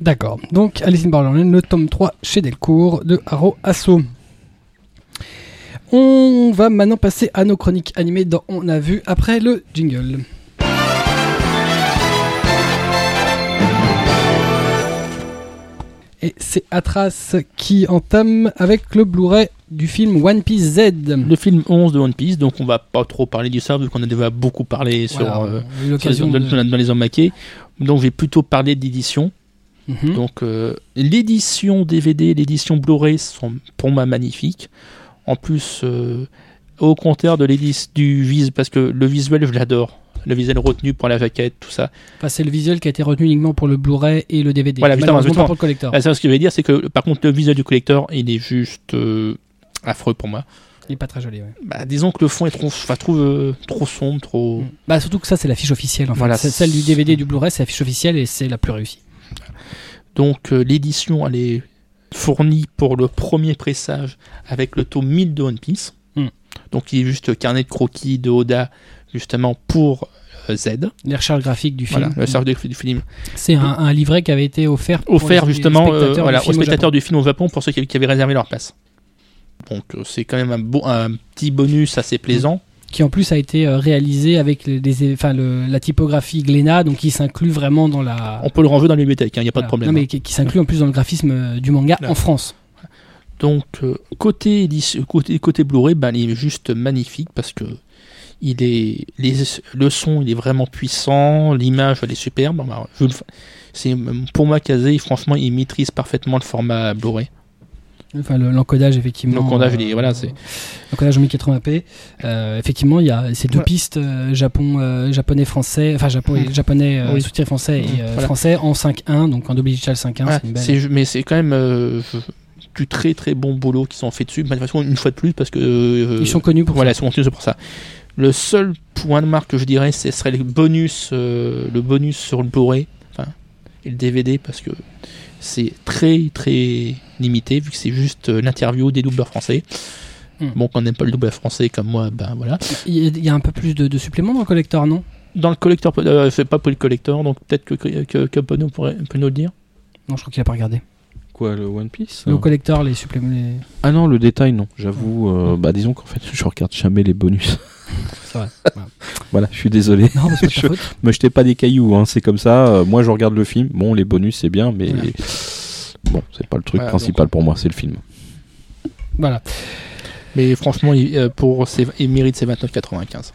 D'accord. Donc Alice in Borderland, le tome 3 chez Delcourt de Haro Asso. On va maintenant passer à nos chroniques animées dans On a vu après le jingle. Et c'est Atras qui entame avec le Blu-ray du film One Piece Z. Le film 11 de One Piece, donc on va pas trop parler du ça vu qu'on a déjà beaucoup parlé sur, Voilà, euh, dans, de- dans- les hommes maqués. Donc je vais plutôt parler d'édition. Mhm. Donc euh, l'édition DVD, l'édition Blu-ray sont pour moi magnifiques. En plus, euh, au contraire de l'édition du vis, parce que le visuel je l'adore. Le visuel retenu pour la jaquette, tout ça. Enfin, c'est le visuel qui a été retenu uniquement pour le Blu-ray et le DVD. Voilà, justement, justement. pas pour le collector. Ah, ça, ce que je veux dire, c'est que par contre le visuel du collector, il est juste euh, affreux pour moi. Il est pas très joli. ouais. Bah, disons que le fond est trop, trouve euh, trop sombre, trop. Bah, surtout que ça, c'est la fiche officielle. En fait. Voilà. Celle du DVD et du Blu-ray, c'est la fiche officielle et c'est la plus réussie. Donc euh, l'édition, elle est fournie pour le premier pressage avec le tome 1000 de One Piece. Hmm. Donc il est juste carnet de croquis de Oda justement pour euh, Z. Les recherches graphiques du film. Voilà, le charge du film. C'est un, un livret qui avait été offert, Offert les- les justement euh, voilà, aux au spectateurs du film au Japon pour ceux qui, qui avaient réservé leur place. Donc c'est quand même un, beau, un petit bonus assez plaisant. Qui en plus a été euh, réalisé avec les, les- enfin, le- la typographie Glénat, donc qui s'inclut vraiment dans la. On peut le ranger dans la bibliothèque, il n'y a pas de problème. Non, mais qui, qui s'inclut en plus dans le graphisme euh, du manga Là. en France. Donc euh, côté côté côté Blu-ray, ben, il est juste magnifique parce que il est les, le son il est vraiment puissant, l'image elle est superbe. Ben, c'est pour moi Kazé, franchement, il maîtrise parfaitement le format Blu-ray. Enfin, le- l'encodage, effectivement. L'encodage, euh, voilà, c'est- L'encodage en 1080p. Euh, effectivement, il y a ces deux Ouais. pistes euh, Japon, euh, japonais-français, enfin japon, Mm. japonais euh, Oui. sous-titré français et Mm. euh, Voilà. français en 5.1, donc en double digital 5.1. Voilà, c'est une belle- mais c'est quand même euh, du très très bon boulot qui sont faits dessus. Mais de toute façon, une fois de plus, parce que. euh, Ils sont connus pour Voilà, ils ça. sont connus pour ça. Le seul point de marque que je dirais, ce serait le bonus, euh, le bonus sur le Blu-ray, enfin, et le DVD, parce que c'est très très limité, vu que c'est juste euh, l'interview des doubleurs français. Hmm. Bon, quand on n'aime pas le doubleur français comme moi, ben voilà. Il y, a, il y a un peu plus de, de suppléments dans le collector, non? Dans le collector, euh, c'est pas pour le collector, donc peut-être que, que, que Pono pourrait, peut nous le dire? Non, je crois qu'il a pas regardé. Quoi, le One Piece Le collector, les suppléments. les- Ah non, le détail, non. J'avoue, euh, bah disons qu'en fait, je regarde jamais les bonus. C'est vrai. Voilà. voilà, je suis désolé. Non, mais c'est pas ta Je- faute. Me jetez pas des cailloux, hein, c'est comme ça. Euh, moi, je regarde le film. Bon, les bonus, c'est bien, mais Voilà. bon, c'est pas le truc Voilà, principal pour moi, c'est le film. Voilà. Mais franchement, il, euh, pour ses, il mérite ses 29,95.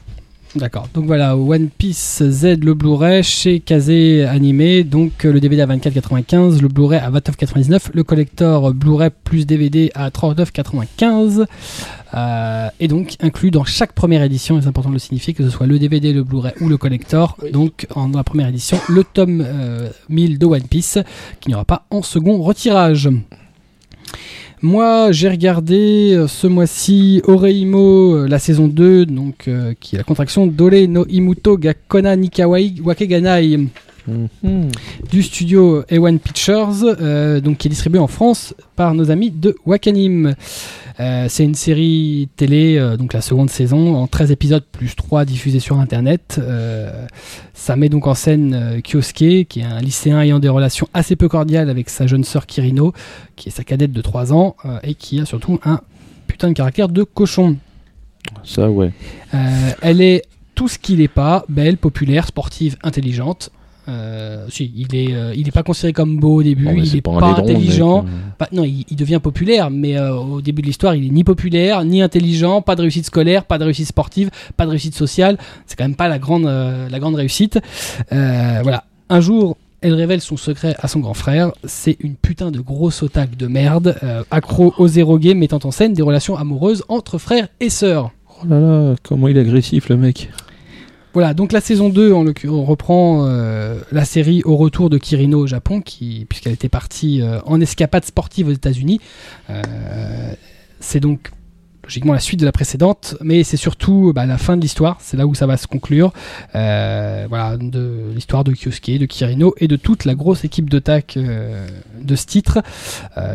D'accord. Donc voilà, One Piece Z, le Blu-ray chez Kazé Animé. Donc euh, le DVD à 24,95, le Blu-ray à 29,99, le collector Blu-ray plus DVD à 39,95. Euh, et donc inclus dans chaque première édition, c'est important de le signifier, que ce soit le DVD, le Blu-ray ou le collector. Oui. Donc en dans la première édition, le tome euh, 1000 de One Piece, qui n'y aura pas en second retirage. Moi, j'ai regardé euh, ce mois-ci Oreimo, euh, la saison 2, donc, euh, qui est la contraction Dole no Imuto ga Kona Nikawai Wakeganai Mhm. du studio A1 Pictures, euh, donc qui est distribué en France par nos amis de Wakanim. Euh, c'est une série télé, euh, donc la seconde saison, en 13 épisodes plus 3 diffusés sur Internet. Ça met donc en scène Kyosuke, qui est un lycéen ayant des relations assez peu cordiales avec sa jeune sœur Kirino, qui est sa cadette de 3 ans, et qui a surtout un putain de caractère de cochon. Ça, ouais. Elle est tout ce qu'il n'est pas, belle, populaire, sportive, intelligente. Euh, si, il est, euh, il est pas considéré comme beau au début, Bon, mais il est pas, intelligent. euh. Bah, non, il, il devient populaire, mais euh, au début de l'histoire, il est ni populaire, ni intelligent, pas de réussite scolaire, pas de réussite sportive, pas de réussite sociale. C'est quand même pas la grande, euh, la grande réussite. Euh, voilà. Un jour, elle révèle son secret à son grand frère. C'est une putain de grosse otaque de merde, euh, accro aux zéro game, mettant en scène des relations amoureuses entre frères et sœurs. Oh là là, comment il est agressif, le mec. Voilà, donc la saison 2, en l'occurrence, on reprend euh, la série au retour de Kirino au Japon, puisqu'elle était partie euh, en escapade sportive aux États-Unis. Euh, c'est donc logiquement la suite de la précédente, mais c'est surtout bah, la fin de l'histoire, c'est là où ça va se conclure. Voilà, de l'histoire de Kyosuke, de Kirino et de toute la grosse équipe d'attaque euh, de ce titre.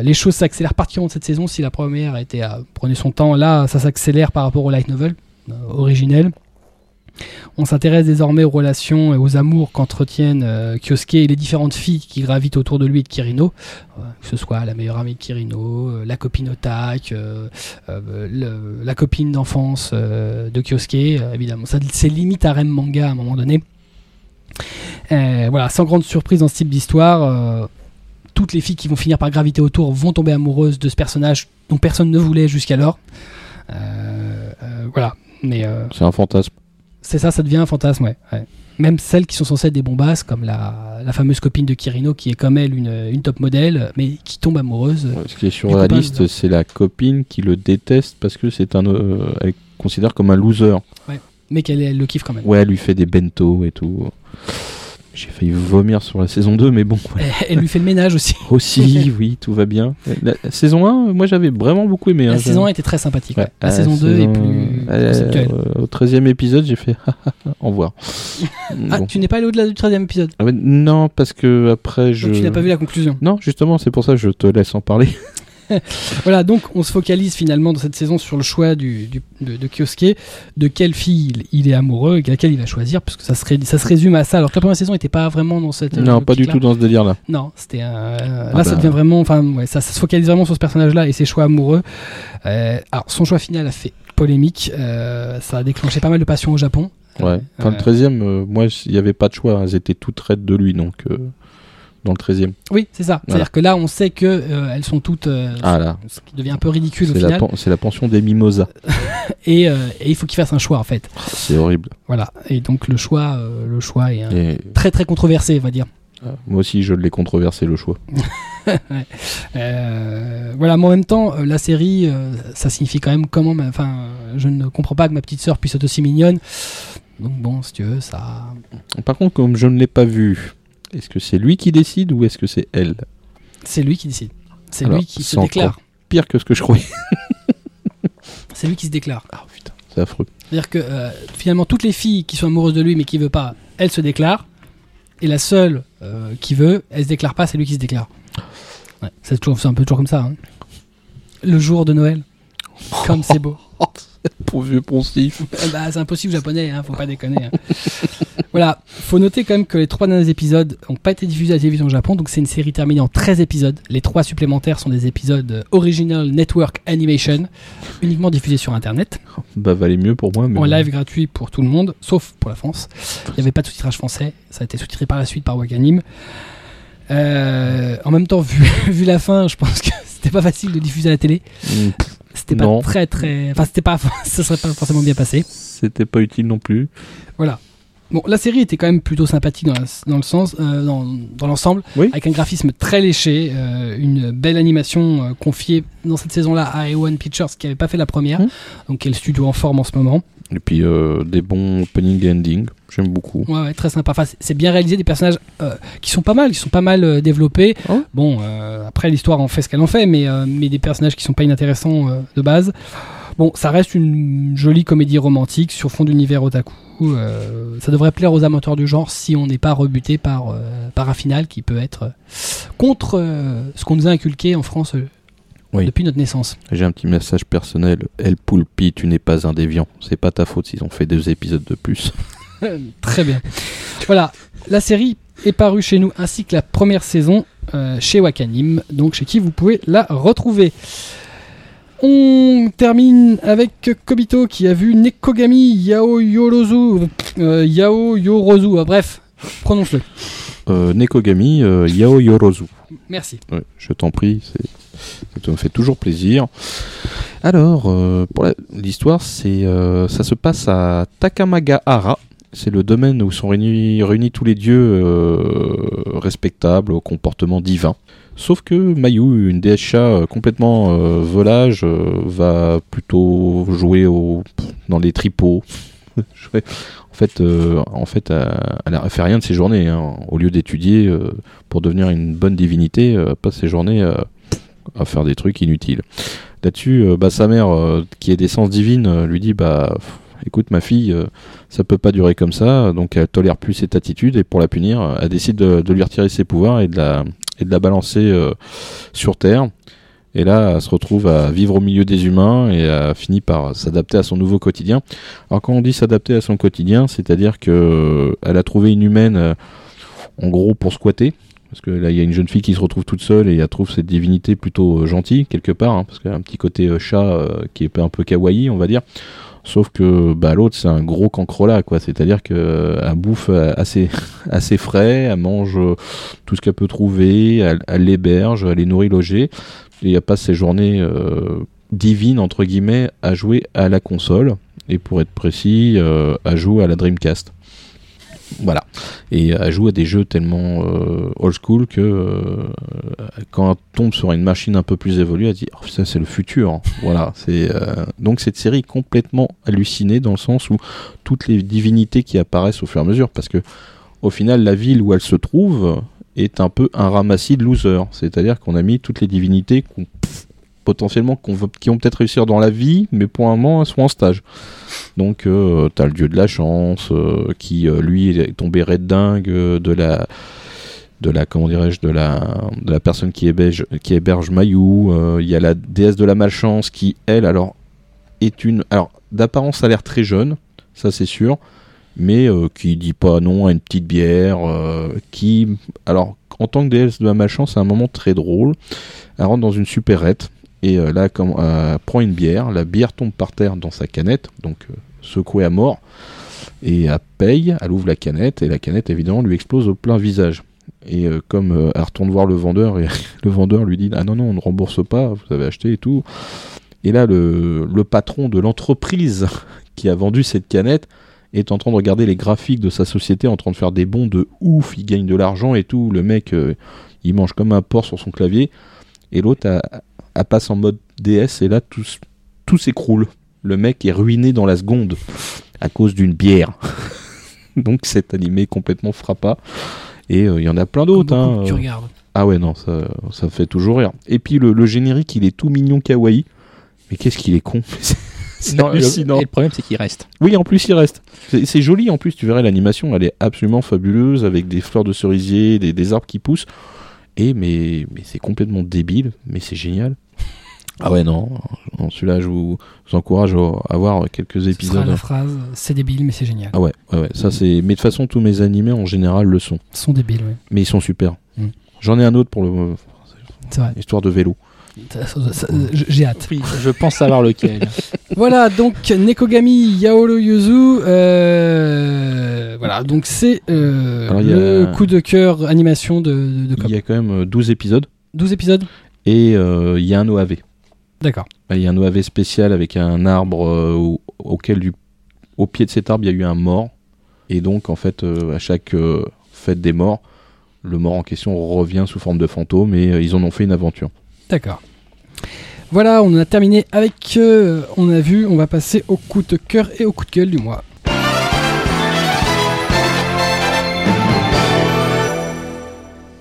Les choses s'accélèrent particulièrement cette saison. Si la première était à prenez son temps, là ça s'accélère par rapport au light novel originel. On s'intéresse désormais aux relations et aux amours qu'entretiennent euh, et les différentes filles qui gravitent autour de lui et de Kirino, Euh, que ce soit la meilleure amie de Kirino, euh, la copine Otak, euh, la copine d'enfance de Kyosuke, évidemment. C'est limite à Rem manga à un moment donné. Voilà, sans grande surprise dans ce type d'histoire, toutes les filles qui vont finir par graviter autour vont tomber amoureuses de ce personnage dont personne ne voulait jusqu'alors. Voilà, C'est un fantasme. C'est ça, ça devient un fantasme, ouais. ouais. Même celles qui sont censées être des bombasses, comme la, la fameuse copine de Kirino, qui est comme elle une, une top modèle, mais qui tombe amoureuse. Ouais, Ce qui est sur la copain, liste, c'est la copine qui le déteste parce que c'est un. euh, elle considère comme un loser. Mais qu'elle elle le kiffe quand même. Ouais, elle lui fait des bento et tout. J'ai failli vomir sur la saison 2, mais bon. Elle, lui fait le ménage aussi. Aussi, oui, tout va bien. La, la saison 1, moi j'avais vraiment beaucoup aimé. La hein, saison je- 1 était très sympathique. Ouais. La saison 2 est saison- plus euh, conceptuelle. au 13 e épisode, j'ai fait au revoir. Ah, Bon. tu n'es pas allé au-delà du 13 e épisode? Ah ouais, non, parce que après je. Donc tu n'as pas vu la conclusion. Non, justement, c'est pour ça que je te laisse en parler. Voilà, donc on se focalise finalement dans cette saison sur le choix du, du- de, de Kyosuke, de quelle fille il, il est amoureux et laquelle il va choisir, parce que ça se, ré- ça se résume à ça. Alors que la première saison n'était pas vraiment dans cette. non, pas du tout dans ce délire-là. Non, c'était un- euh, Ah là ça bah. devient vraiment, enfin ouais, ça, ça se focalise vraiment sur ce personnage-là et ses choix amoureux. Euh, alors son choix final a fait polémique, euh, ça a déclenché pas mal de passion au Japon. Ouais. Enfin, Euh, le 13 e moi, il n'y avait pas de choix. Elles étaient toutes raides de lui, donc. Dans le 13 e Oui, c'est ça. C'est-à-dire que là, on sait que euh, elles sont toutes, euh, Ah là. ce qui devient un peu ridicule au C'est la, final, pen- c'est la pension des mimosas. et, euh, et il faut qu'il fasse un choix en fait. C'est horrible. Voilà. Et donc le choix, le choix est Et très très controversé, on va dire. Moi aussi, je l'ai controversé le choix. Voilà, mais en même temps, la série, ça signifie quand même comment. Enfin, je ne comprends pas que ma petite sœur puisse être aussi mignonne. Donc bon, si tu veux, ça. Par contre, comme je ne l'ai pas vu, est-ce que c'est lui qui décide ou est-ce que c'est elle C'est lui qui décide. C'est lui qui se déclare. Pire que ce que je croyais. C'est lui qui se déclare. Ah putain, c'est affreux. C'est-à-dire que euh, finalement, toutes les filles qui sont amoureuses de lui mais qui veut pas, elles se déclarent. Et la seule euh, qui veut, elle se déclare pas, c'est lui qui se déclare. Ouais, c'est un peu toujours comme ça. hein. Le jour de Noël, comme c'est beau. Pour vieux poncif. Bah, c'est impossible japonais, hein, faut pas déconner. hein. Voilà, faut noter quand même que les trois derniers épisodes n'ont pas été diffusés à la télévision au Japon, donc c'est une série terminée en 13 épisodes. Les trois supplémentaires sont des épisodes Original Network Animation, uniquement diffusés sur Internet, Bah, valait mieux pour moi. Mais en live gratuit pour tout le monde, sauf pour la France. Il n'y avait pas de sous-titrage français, ça a été sous-titré par la suite par Wakanim. Euh, en même temps, vu, vu la fin, je pense que c'était pas facile de diffuser à la télé. Mm, C'était pas Non. très très. Enfin, c'était pas. ça serait pas forcément bien passé. C'était pas utile non plus. Voilà. Bon, la série était quand même plutôt sympathique dans, la- dans le sens, euh, dans, dans l'ensemble, Oui. avec un graphisme très léché, euh, une belle animation euh, confiée dans cette saison-là à A1 Pictures qui avait pas fait la première, Mhm. donc qui est le studio en forme en ce moment. Et puis euh, des bons opening et ending. J'aime beaucoup. Ouais, ouais, très sympa. Enfin, c'est- bien réalisé, des personnages euh, qui sont pas mal, qui sont pas mal développés. Ouais Bon, euh, après l'histoire en fait ce qu'elle en fait, mais euh, mais des personnages qui sont pas inintéressants euh, de base. Bon, ça reste une jolie comédie romantique sur fond d'univers otaku. Euh, ça devrait plaire aux amateurs du genre si on n'est pas rebuté par, euh, par un final qui peut être euh, contre euh, ce qu'on nous a inculqué en France Oui. depuis notre naissance. J'ai un petit message personnel. El Poulpi, tu n'es pas un déviant. C'est pas ta faute s'ils ont fait deux épisodes de plus. Très bien. Voilà, la série est parue chez nous ainsi que la première saison chez Wakanim, donc chez qui vous pouvez la retrouver. On termine avec Kobito qui a vu Nekogami Yao Yorozu, euh, Yao Yorozu, euh, bref, prononce-le. Euh, Nekogami euh, Yao Yorozu. Merci. Ouais, je t'en prie, ça me fait toujours plaisir. Alors, pour l'histoire, c'est, ça se passe à Takamagahara. C'est le domaine où sont réunis, réunis tous les dieux respectables au comportement divin. Sauf que Mayu, une chat euh, complètement euh, volage, euh, va plutôt jouer au, dans les tripots. En fait, en fait, elle a fait rien de ses journées. hein. Au lieu d'étudier pour devenir une bonne divinité, euh, passe ses journées à faire des trucs inutiles. Là-dessus, bah, sa mère, qui est d'essence divine, lui dit bah écoute ma fille, ça peut pas durer comme ça, donc elle tolère plus cette attitude et pour la punir, elle décide de, de lui retirer ses pouvoirs et de la et de la balancer euh, sur terre. Et là, elle se retrouve à vivre au milieu des humains et a fini par s'adapter à son nouveau quotidien. Alors quand on dit s'adapter à son quotidien, c'est-à-dire que euh, a trouvé une humaine, euh, en gros, pour squatter. Parce que là, il y a une jeune fille qui se retrouve toute seule et elle trouve cette divinité plutôt gentille, quelque part, hein, parce qu'elle a un petit côté chat qui est un peu kawaii, on va dire. Sauf que bah, l'autre, c'est un gros cancrelat, quoi. C'est-à-dire qu'elle bouffe euh, assez, frais, elle mange euh, tout ce qu'elle peut trouver, elle, l'héberge, elle est nourrie, logée, et elle passe ses journées euh, divines, entre guillemets, à jouer à la console, et pour être précis, à jouer à la Dreamcast. Voilà. Et elle joue à des jeux tellement euh, old school que euh, quand elle tombe sur une machine un peu plus évoluée, elle dit oh, ça c'est le futur. voilà. C'est euh, donc cette série est complètement hallucinée dans le sens où toutes les divinités qui apparaissent au fur et à mesure, parce que au final la ville où elle se trouve est un peu un ramassis de losers. C'est-à-dire qu'on a mis toutes les divinités qu'on- potentiellement qui vont peut-être réussir dans la vie, mais pour un moment elles sont en stage. Donc euh, t'as le dieu de la chance euh, qui euh, lui est tombé red dingue de la de la comment dirais-je de la de la personne qui héberge qui héberge Mayu. Euh, Il y a la déesse de la malchance qui elle alors est une alors d'apparence a l'air très jeune, ça c'est sûr, mais qui dit pas non à une petite bière, qui alors en tant que déesse de la malchance c'est un moment très drôle. Elle rentre dans une supérette et euh, là comme, euh, prend une bière, la bière tombe par terre dans sa canette, donc euh, secouée à mort, et elle paye, elle ouvre la canette et la canette évidemment lui explose au plein visage. Et euh, comme elle retourne voir le vendeur et le vendeur lui dit ah non non on ne rembourse pas, vous avez acheté et tout. Et là le, le patron de l'entreprise qui a vendu cette canette et t'es en train de regarder les graphiques de sa société en train de faire des bons de ouf, il gagne de l'argent et tout. Le mec, il mange comme un porc sur son clavier. Et l'autre, a- a passe en mode DS et là, tout, s'écroule. Le mec est ruiné dans la seconde à cause d'une bière. Donc cet animé complètement frappa. Et euh, il y en a plein d'autres. Hein, tu regardes. Ah ouais, non, ça, ça fait toujours rire. Et puis le, le générique, il est tout mignon kawaii. Mais qu'est-ce qu'il est con C'est- le- hallucinant. et le problème, c'est qu'il reste. Oui, en plus, il reste. C'est c'est joli, en plus, tu verrais l'animation, elle est absolument fabuleuse, avec des fleurs de cerisier, des, des arbres qui poussent. Et mais, mais c'est complètement débile, mais c'est génial. Ah ouais, non, non, celui-là, je vous, je vous encourage à, voir quelques Ce sera épisodes. la phrase c'est débile, mais c'est génial. Ah ouais, ouais, ouais, ça c'est. Mais de toute façon, tous mes animés en général le sont. Ils sont débiles, ouais. Mais ils sont super. Mm. J'en ai un autre pour le. C'est vrai. Histoire de vélo. J'ai hâte. Oui, je pense savoir lequel. Voilà, donc Nekogami Yaoro Yuzu. euh, voilà, donc c'est euh, le a- coup de cœur animation de, de. Il y a quand même euh, 12 épisodes 12 épisodes? Et euh, il y a un OAV. D'accord. Il y a un OAV spécial avec un arbre euh, au- auquel, du, au pied de cet arbre, il y a eu un mort. Et donc, en fait, euh, à chaque euh, fête des morts, le mort en question revient sous forme de fantôme et euh, ils en ont fait une aventure. D'accord. Voilà, on a terminé avec. euh, on a vu, on va passer au coup de cœur et au coup de gueule du mois.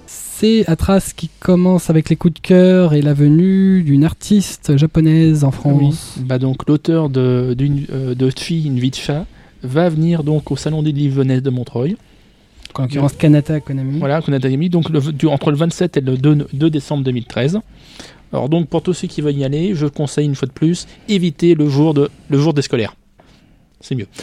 C'est Atras qui commence avec les coups de cœur et la venue d'une artiste japonaise en France. Oui. Bah donc l'auteur de, d'une, euh, de Tfi, une vie de chat, va venir donc au salon des livres de Montreuil. En l'occurrence, Kanata Konami. Voilà, qu'on a mis donc le- du- entre le 27 et le 2, 2 décembre 2013. Alors donc pour tous ceux qui veulent y aller, je conseille une fois de plus, évitez le jour de le jour des scolaires. C'est mieux.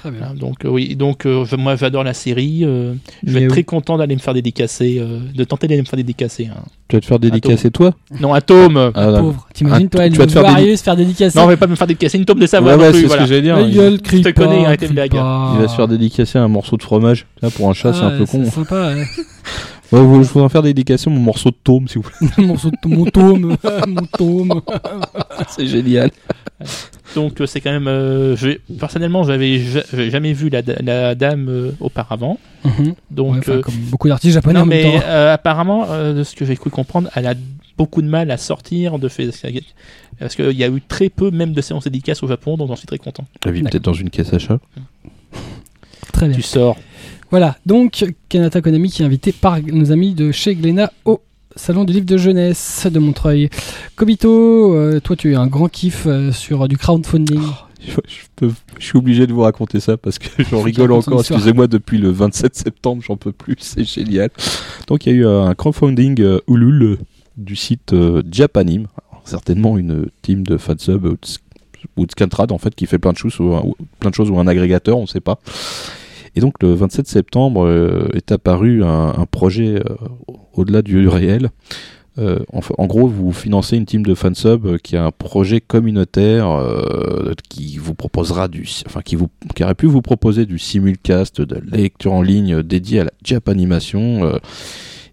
Très bien. Voilà, donc euh, oui, donc euh, je- moi j'adore la série. euh, je vais être très content d'aller me faire dédicacer, euh, de tenter d'aller me faire dédicacer. hein. Tu vas te faire dédicacer toi? Non, un tome. Ah, là. Pauvre. T'imagines, Ah, toi, tu elle vas te faire Varieux se faire dédicacer. Non, on va pas me faire dédicacer une tome de Ouais, savoir ouais, plus. c'est voilà. ce que j'allais dire. Gueule, crie te pas, connais, arrêtez blague. pas. il va se faire dédicacer un morceau de fromage. Là, pour un chat, c'est Ah, un peu con. C'est sympa, ouais. Ouais, je voudrais faire dédicacer mon morceau de tome, s'il vous plaît. mon, morceau de- mon tome, mon tome. c'est génial. Donc euh, c'est quand même. euh, je- personnellement, j'avais ja- j'avais jamais vu la, la dame euh, auparavant. Mhm. Donc Ouais, euh, comme beaucoup d'artistes japonais non, en même mais temps. euh, apparemment, euh, de ce que j'ai cru comprendre, elle a beaucoup de mal à sortir de fait. Parce qu'il y a eu très peu même de séances dédicaces au Japon, donc j'en suis très content. La vie peut-être dans une caisse à chat. Très bien. Tu sors. Voilà, donc Kanata Konami qui est invité par nos amis de chez Glénat au Salon du livre de jeunesse de Montreuil. Kobito, euh, toi tu es un grand kiff euh, sur du crowdfunding. Je, je peux- je suis obligé de vous raconter ça parce que j'en rigole encore. Excusez-moi, depuis le 27 septembre, j'en peux plus. C'est génial. Donc, il y a eu euh, un crowdfunding euh, Ulule du site Japanim. Alors, certainement une team de fansub ou de, ou de Scantrad en fait qui fait plein de choses ou, un- ou- plein de choses ou un agrégateur, on ne sait pas. Et donc, le 27 septembre euh, est apparu un, projet euh, au-delà du réel. Euh, en, gros, vous financez une team de fansub qui a un projet communautaire qui vous proposera du, enfin qui vous, qui aurait pu vous proposer du simulcast, de la lecture en ligne dédiée à la Japanimation. Euh,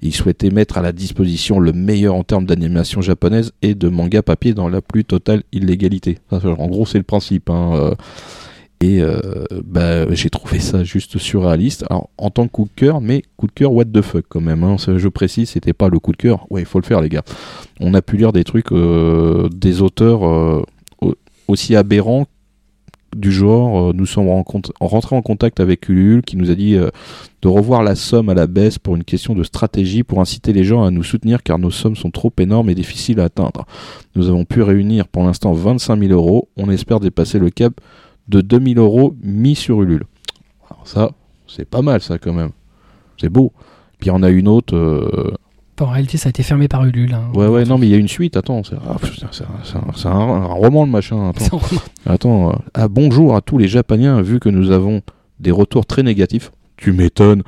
il souhaitait mettre à la disposition le meilleur en termes d'animation japonaise et de manga papier dans la plus totale illégalité. En gros, c'est le principe. Hein, et euh, bah, j'ai trouvé ça juste surréaliste. Alors, en tant que coup de cœur, mais coup de cœur what the fuck quand même. Hein. Je précise, c'était pas le coup de cœur. Ouais, il faut le faire, les gars. On a pu lire des trucs euh, des auteurs euh, au- aussi aberrants du genre. nous sommes rentrés en contact avec Ulule qui nous a dit de revoir la somme à la baisse pour une question de stratégie pour inciter les gens à nous soutenir car nos sommes sont trop énormes et difficiles à atteindre. Nous avons pu réunir pour l'instant 25 000 euros. On espère dépasser le cap de 2000 euros mis sur Ulule. Alors ça, c'est pas mal ça quand même. C'est beau. Puis on a une autre. euh, En réalité, ça a été fermé par Ulule. hein. Ouais, ouais, non, mais il y a une suite. Attends, c'est ah, un, roman le machin. Attends, euh, ah, bonjour à tous les Japaniens, vu que nous avons des retours très négatifs. Tu m'étonnes.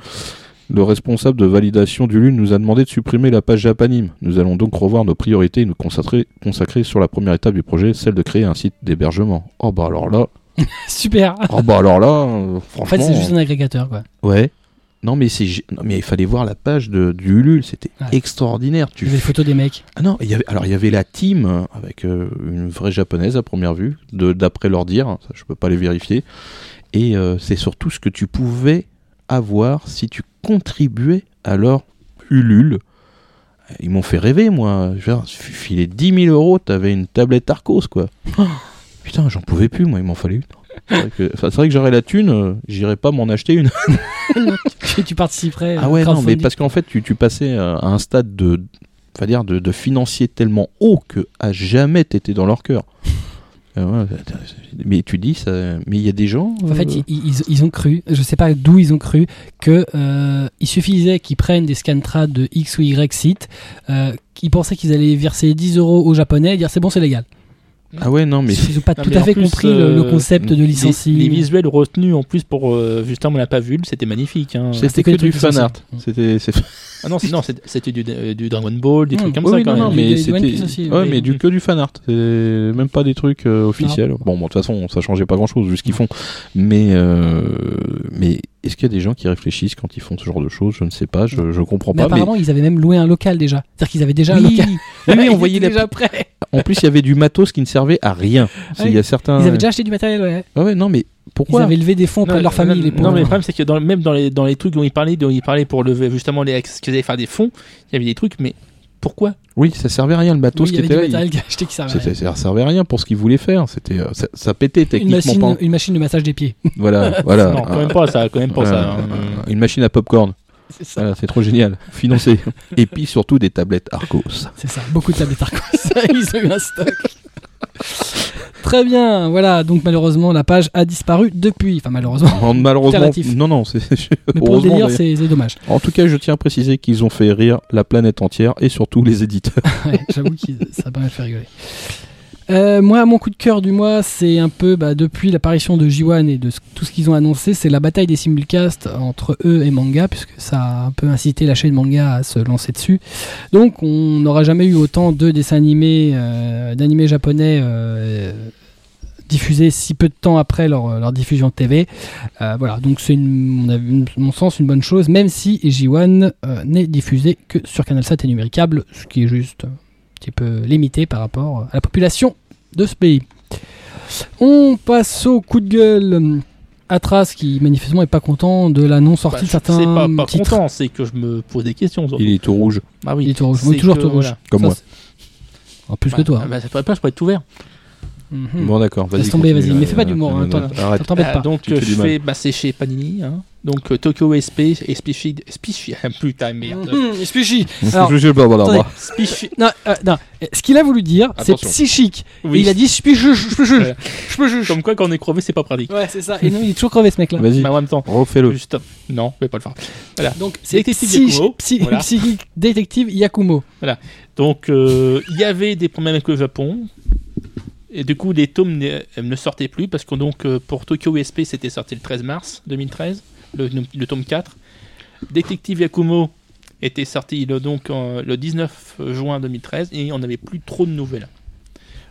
Le responsable de validation du LUN nous a demandé de supprimer la page Japanim. Nous allons donc revoir nos priorités et nous consacrer, consacrer sur la première étape du projet, celle de créer un site d'hébergement. Oh bah alors là, Super. oh bah alors là, euh, En fait, c'est juste un agrégateur, quoi. Ouais. Non mais c'est non mais il fallait voir la page de du Ulule, c'était Ouais. extraordinaire. Tu des photos des mecs. Ah non, il y avait alors il y avait la team euh, avec euh, une vraie japonaise à première vue, de d'après leur dire, ça, je peux pas les vérifier. Et euh, c'est surtout ce que tu pouvais avoir si tu contribuais à leur Ulule. Ils m'ont fait rêver, moi. Je veux dire, filer 10 000 euros, t'avais une tablette Arcos, quoi. Putain, j'en pouvais plus, moi, il m'en fallait une. C'est vrai que, enfin, c'est vrai que j'aurais la thune, euh, j'irais pas m'en acheter une. tu, tu participerais. Ah au ouais, non, mais parce qu'en fait, tu, tu passais euh, à un stade de, enfin dire, de, de financier tellement haut que à jamais t'étais dans leur cœur. Euh, ouais, mais tu dis ça, mais il y a des gens. En fait, euh, ils, ils- ils ont cru, je sais pas d'où ils ont cru, que euh, il suffisait qu'ils prennent des scantrades de X ou Y site, euh, qu'ils pensaient qu'ils allaient verser 10 euros aux Japonais et dire c'est bon, c'est légal. Ah ouais, non, mais Ils n'ont pas Non, tout à fait plus, compris le, le euh, concept de Les, licencier. les visuels retenus en plus pour euh, justement on l'a pas vu, c'était magnifique. hein. c'était que que du fan art. C'était, c'est- Ah non, non, c'était du, du Dragon Ball, des Mmh. trucs comme Oui, ça oui, quand non, non, même. Mais c'était, ouais, oui. mais du que du fan art. C'est même pas des trucs euh, officiels. Bon, bon, de toute façon, ça changeait pas grand chose vu ce qu'ils font. Mais, euh, mais est-ce qu'il y a des gens qui réfléchissent quand ils font ce genre de choses? Je ne sais pas. Je, je comprends Mais pas. Mais apparemment, ils avaient même loué un local déjà. C'est-à-dire qu'ils avaient déjà un oui, local. oui, oui, on Ils voyait la déjà prêts. En plus, il y avait du matos qui ne servait à rien. C'est- Il y a certains. Ils avaient déjà acheté du matériel, ouais. Ah ouais, non, mais Ils pourquoi avaient levé des fonds auprès de leur famille, les non, mais le problème c'est que dans, même dans les, dans les trucs dont il parlait, dont il parlait pour lever justement les qu'ils allaient faire des fonds, il y avait des trucs, mais pourquoi? Oui, ça servait à rien le matos Oui, il y qui avait était du là. qui acheté qui servait à rien. Ça, ça servait à rien pour ce qu'ils voulaient faire. C'était, euh, ça, ça pétait Une techniquement machine, pas. une machine de massage des pieds. Voilà, voilà. Non, quand même pas ça, quand même pas ça. Hein. Une machine à popcorn. C'est ça. Voilà, c'est trop génial. Financé. Et puis surtout des tablettes Arcos. C'est ça, beaucoup de tablettes Arcos. Ils ont eu un stock. Très bien, voilà, donc malheureusement la page a disparu depuis. Enfin malheureusement, Oh, Malheureusement, non, non, c'est. mais pour le délire c'est c'est dommage. En tout cas, je tiens à préciser qu'ils ont fait rire la planète entière et surtout les éditeurs. Ouais, J'avoue que ça a pas mal fait rigoler. Euh, moi, mon coup de cœur du mois, c'est un peu bah, depuis l'apparition de J1 et de tout ce qu'ils ont annoncé, c'est la bataille des simulcasts entre eux et manga, puisque ça a un peu incité la chaîne manga à se lancer dessus. Donc, on n'aura jamais eu autant de dessins animés, euh, d'animés japonais euh, diffusés si peu de temps après leur, diffusion TV. Euh, voilà, donc c'est, mon sens, une bonne chose, même si J1 euh, n'est diffusé que sur Canal 7 et numéricable, ce qui est juste petit peu limité par rapport à la population de ce pays. On passe au coup de gueule. Atras qui manifestement est pas content de la non sortie Bah, de certains c'est pas, pas titres. content, c'est que je me pose des questions. surtout. Il est tout rouge, Ah oui, Il est tout rouge. c'est Oui, toujours que, tout rouge. voilà. comme Ça, moi. En plus Bah, que toi. Bah, ça pourrait pas, je pourrais être tout Mhm. Bon, d'accord, vas-y. Laisse tomber, vas-y, mais euh, fais pas d'humour, hein, Arrête. T'embête Ah, pas. donc Tu euh, fais je fais, bah, c'est chez Panini. Hein. Donc euh, Tokyo SP, Spishi, Spishi, putain merde. Mhm, Spishi. Je- je-. Spishi, Non, euh, non. Ce qu'il a voulu dire, c'est psychique. oui. Et il a dit spichu, Voilà. spichu. Comme quoi, quand on est crevé, c'est pas pratique. Ouais, c'est ça. Et non, il est toujours crevé ce mec-là. Vas-y, Mais en même temps, refais-le. juste, non, je vais pas le faire. Donc, c'est Détective Yakumo, voilà. psychique détective Yakumo. Donc, euh, il y avait des problèmes avec le Japon. Et du coup, les tomes ne, ne sortaient plus parce que donc euh, pour Tokyo SP, c'était sorti le 13 mars 2013, le, le tome 4. Détective Yakumo était sorti le, donc euh, le 19 juin 2013 et on n'avait plus trop de nouvelles.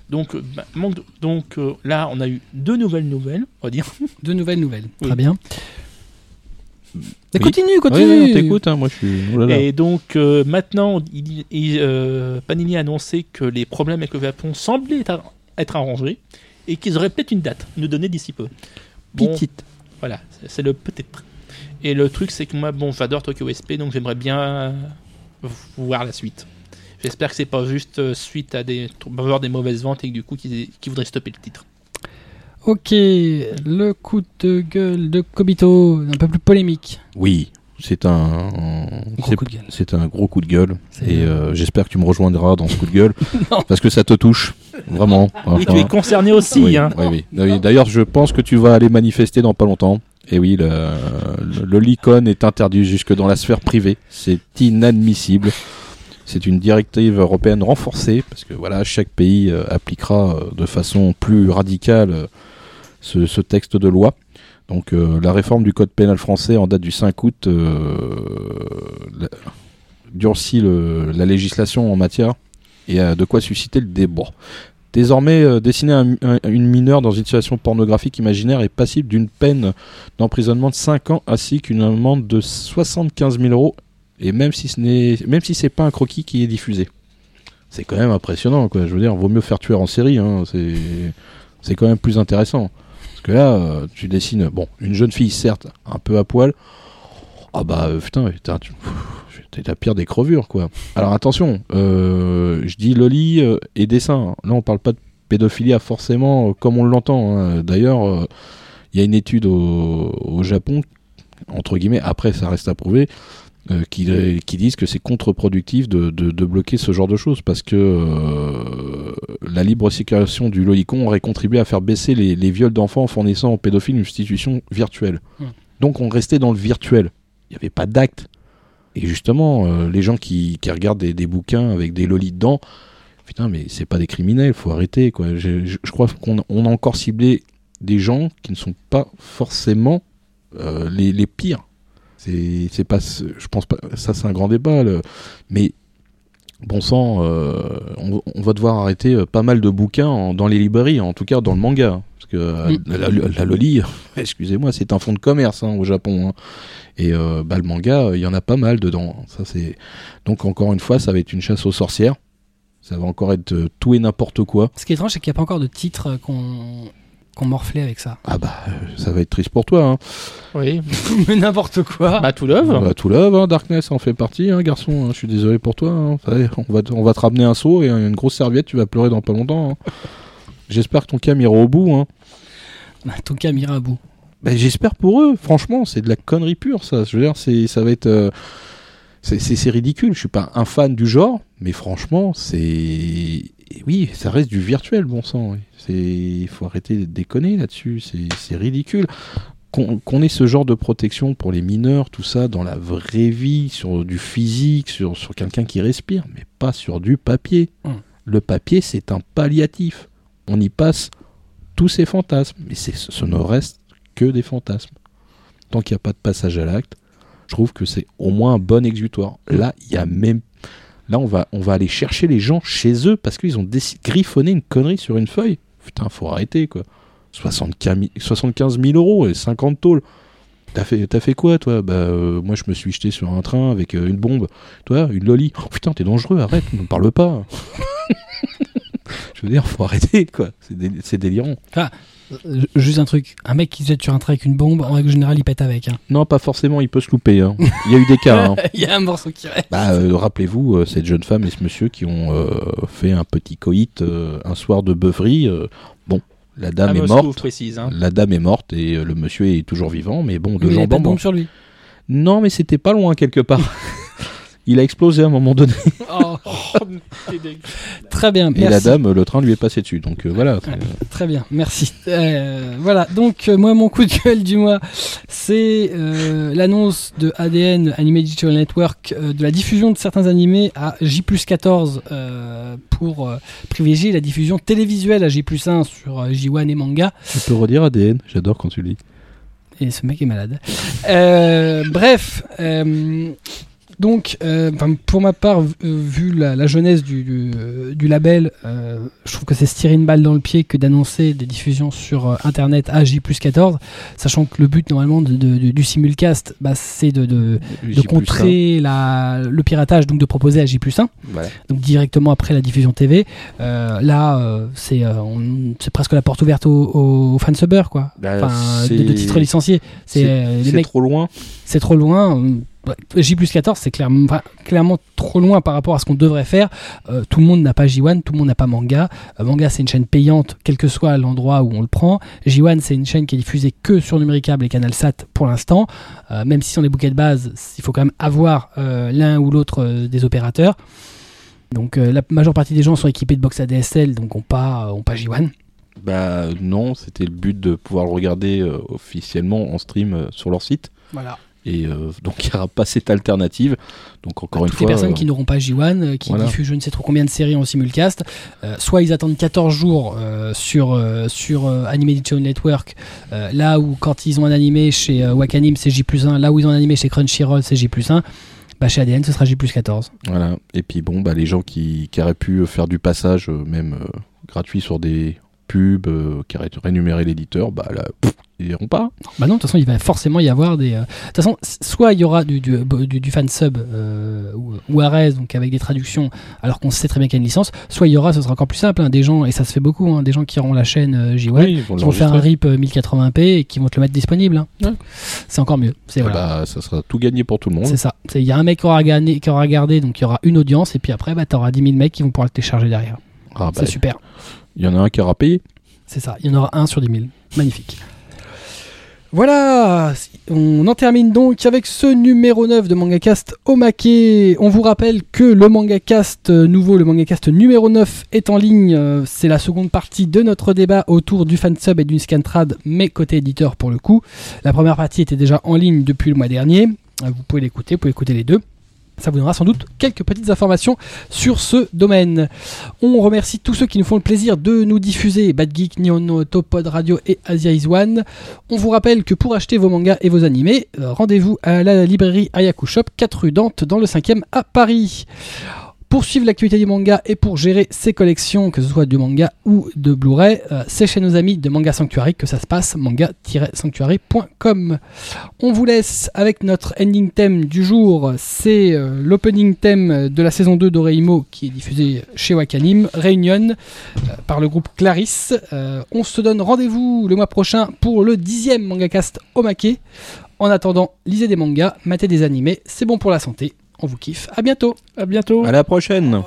Donc, euh, bah, manque donc euh, là, on a eu deux nouvelles nouvelles, on va dire. De nouvelles nouvelles. Oui. Très bien. Mais Oui. continue, continue. oui, on t'écoute, hein, moi je suis. Oh là là. Et donc euh, maintenant, il, il, euh, Panini a annoncé que les problèmes avec le Japon semblaient être, arrangés et qu'ils auraient peut-être une date, nous donner d'ici peu. Bon, Petite. Voilà, c'est- le peut-être. Et le truc, c'est que moi, bon, j'adore Tokyo SP, donc j'aimerais bien voir la suite. J'espère que c'est pas juste euh, suite à des avoir des mauvaises ventes et que du coup qu'ils qu'ils voudraient stopper le titre. Ok, le coup de gueule de Kobito, un peu plus polémique. Oui, c'est un. Gros c'est- coup de gueule. C'est un gros coup de gueule. Et euh, j'espère que tu me rejoindras dans ce coup de gueule. Parce que ça te touche. Vraiment. Oui, tu es concerné aussi, Oui, hein. oui, oui. Oui, D'ailleurs, je pense que tu vas aller manifester dans pas longtemps. Et oui, le, le, le Licon est interdit jusque dans la sphère privée. C'est inadmissible. C'est une directive européenne renforcée parce que voilà, chaque pays euh, appliquera euh, de façon plus radicale euh, ce, ce texte de loi. Donc euh, la réforme du code pénal français en date du 5 août euh, durcit la législation en matière et a de quoi susciter le débat. Désormais, euh, dessiner un- un- une mineure dans une situation pornographique imaginaire est passible d'une peine d'emprisonnement de 5 ans ainsi qu'une amende de 75 000 euros, et même si ce n'est, même si c'est pas un croquis qui est diffusé. C'est quand même impressionnant, quoi. Je veux dire, vaut mieux faire tuer en série, hein. C'est quand même plus intéressant. Là, euh, tu dessines, bon, une jeune fille, certes, un peu à poil. Ah bah, euh, putain, tu- la pire des crevures, quoi. Alors attention, euh, je dis Loli et dessin. Là, on parle pas de pédophilie ah, forcément comme on l'entend. hein. D'ailleurs, il y a une étude au, au Japon, entre guillemets, après ça reste à prouver, euh, qui, qui disent que c'est contre-productif de, de- de bloquer ce genre de choses parce que euh, la libre circulation du lolicon aurait contribué à faire baisser les, les viols d'enfants en fournissant aux pédophiles une institution virtuelle. Hmm. Donc on restait dans le virtuel. Il n'y avait pas d'acte. Et justement, euh, les gens qui, qui regardent des, des bouquins avec des lolis dedans, putain, mais c'est pas des criminels, faut arrêter. Quoi. Je, je- je crois qu'on on a encore ciblé des gens qui ne sont pas forcément euh, les, les pires. C'est c'est pas, je pense pas, ça c'est un grand débat, le- mais bon sang, euh, on, on va devoir arrêter euh, pas mal de bouquins en- dans les librairies, en tout cas dans le manga. Parce que euh, Mm. la, la- la loli, excusez-moi, c'est un fonds de commerce hein, au Japon. hein. Et euh, bah, le manga, il y en a pas mal dedans. Ça, c'est... Donc encore une fois, ça va être une chasse aux sorcières. Ça va encore être tout et n'importe quoi. Ce qui est étrange, c'est qu'il n'y a pas encore de titre qu'on qu'on morflait avec ça. Ah bah, ça va être triste pour toi. Hein. Oui. Mais n'importe quoi. Bah, tout love. Bah, tout love, hein, Darkness en fait partie, hein, garçon. hein, je suis désolé pour toi. hein. On, va te, on va te ramener un seau et une grosse serviette, tu vas pleurer dans pas longtemps. hein. J'espère que ton cam ira au bout. Hein. Bah, ton cas ira à bout. Bah, J'espère pour eux, franchement, c'est de la connerie pure ça. Je veux dire, c'est, ça va être. euh, c'est, ridicule. Je suis pas un fan du genre, mais franchement, c'est. Oui, ça reste du virtuel, bon sang. oui. C'est... Il faut arrêter de déconner là-dessus. C'est, ridicule. Qu'on, qu'on ait ce genre de protection pour les mineurs, tout ça, dans la vraie vie, sur du physique, sur, sur quelqu'un qui respire, mais pas sur du papier. Mm. Le papier, c'est un palliatif. On y passe tous ces fantasmes. Mais ce ne reste que des fantasmes. Tant qu'il n'y a pas de passage à l'acte, je trouve que c'est au moins un bon exutoire. Là, il y a même. Là, on va, on va aller chercher les gens chez eux parce qu'ils ont griffonné une connerie sur une feuille. Putain, faut arrêter, quoi. 75 000, 75 000 euros et 50 tôles. T'as fait, fait quoi, toi? Bah, euh, moi, je me suis jeté sur un train avec euh, une bombe. Toi, une loli. Oh, putain, t'es dangereux, arrête, ne me parle pas. je veux dire, faut arrêter, quoi. C'est dé- c'est délirant. Euh, Juste un truc. Un mec qui se jette sur un train avec une bombe, en règle générale, il pète avec. hein. Non, pas forcément, il peut se louper. hein. Il y a eu des cas. hein. il y a un morceau qui reste. Bah, euh, rappelez-vous, euh, cette jeune femme et ce monsieur qui ont euh, fait un petit coït euh, un soir de beuverie. euh, bon, la dame À est Moscou, morte. précise. hein. La dame est morte et euh, le monsieur est toujours vivant, mais bon, de Mais il n'y avait jambes pas de bombe sur lui. Non, mais c'était pas loin quelque part. il a explosé à un moment donné. Oh, très bien, Et la dame, le train lui est passé dessus. Donc euh, voilà. c'est- Très bien, merci. Euh, voilà, donc euh, moi mon coup de gueule du mois, c'est euh, l'annonce de ADN Anime Digital Network euh, de la diffusion de certains animés à J14 euh, pour euh, privilégier la diffusion télévisuelle à J1 sur euh, J1 et manga. Tu peux redire ADN J'adore quand tu le dis. Et ce mec est malade. Euh, bref, euh, donc, euh, pour ma part, vu- euh, vu la, la jeunesse du, du, euh, du label, euh, je trouve que c'est se tirer une balle dans le pied que d'annoncer des diffusions sur euh, Internet à J14, sachant que le but normalement de- de- de- du simulcast, bah, c'est de, contrer la, le piratage, donc de proposer à J1 un. Voilà. donc directement après la diffusion TV. Là, c'est presque la porte ouverte aux, aux fansubbers, quoi. Bah, de, titres licenciés. C'est trop loin. c'est trop loin. Ouais, J plus 14, c'est clairement, trop loin par rapport à ce qu'on devrait faire. Euh, tout le monde n'a pas J1, tout le monde n'a pas Manga. Euh, manga, c'est une chaîne payante, quel que soit l'endroit où on le prend. J1, c'est une chaîne qui est diffusée que sur Numéricable et Canal Sat pour l'instant. Euh, même si on est bouquets de base, il faut quand même avoir l'un ou l'autre des opérateurs. Donc la majeure partie des gens sont équipés de box ADSL, donc on pas, on pas J1. Bah non, c'était le but de pouvoir le regarder officiellement en stream sur leur site. Voilà. Et euh, donc il n'y aura pas cette alternative. Donc encore une Toutes fois. les personnes euh, qui n'auront pas J1, euh, qui voilà. diffusent je ne sais trop combien de séries en simulcast, euh, soit ils attendent 14 jours sur, sur Anime Edition Network, là où quand ils ont un animé chez Wakanim c'est J 1, là où ils ont un animé chez Crunchyroll c'est J 1, bah chez ADN ce sera J 14. Voilà. Et puis bon, bah, les gens qui, qui auraient pu faire du passage, même gratuit sur des pub, euh, qui rémunérer l'éditeur, bah là, pff, ils iront pas. Bah non, de toute façon, il va forcément y avoir des. euh, De toute façon, soit il y aura du, du, du, du fan sub euh, ou, ou Ares, donc avec des traductions, alors qu'on sait très bien qu'il y a une licence, soit il y aura, ce sera encore plus simple, hein, des gens, et ça se fait beaucoup, hein, des gens qui auront la chaîne euh, ils vont qui vont faire un. RIP euh, 1080p et qui vont te le mettre disponible. hein. Ouais. C'est encore mieux. C'est Ah voilà. bah, ça sera tout gagné pour tout le monde. C'est ça. Il y a un mec qui aura, gagné, qui aura regardé, donc il y aura une audience, et puis après, bah, tu auras 10 000 mecs qui vont pouvoir le télécharger derrière. Ah bah, C'est super. Il y en a un qui aura payé. C'est ça, il y en aura un sur 10 000. Magnifique. Voilà, on en termine donc avec ce numéro 9 de MangaCast Omake. On vous rappelle que le MangaCast euh, nouveau, le MangaCast numéro 9 est en ligne. Euh, C'est la seconde partie de notre débat autour du fansub et d'une scantrad, mais côté éditeur pour le coup. La première partie était déjà en ligne depuis le mois dernier. Euh, Vous pouvez l'écouter, vous pouvez écouter les deux. Ça vous donnera sans doute quelques petites informations sur ce domaine. On remercie tous ceux qui nous font le plaisir de nous diffuser Bad Geek, Nihon Top Pod Radio et Asia Is One. On vous rappelle que pour acheter vos mangas et vos animés, euh, rendez-vous à la librairie Ayaku Shop, 4 rue Dante, dans le 5e à Paris. Pour suivre l'actualité du manga et pour gérer ses collections, que ce soit du manga ou de Blu-ray, euh, c'est chez nos amis de Manga Sanctuary que ça se passe, manga-sanctuary.com. On vous laisse avec notre ending theme du jour, c'est euh, l'opening theme de la saison 2 d'Oreimo qui est diffusé chez Wakanim, Réunion, euh, par le groupe Clarisse. Euh, on se donne rendez-vous le mois prochain pour le dixième MangaCast Omake. En attendant, lisez des mangas, matez des animés, c'est bon pour la santé on vous kiffe. À bientôt. À bientôt. À la prochaine.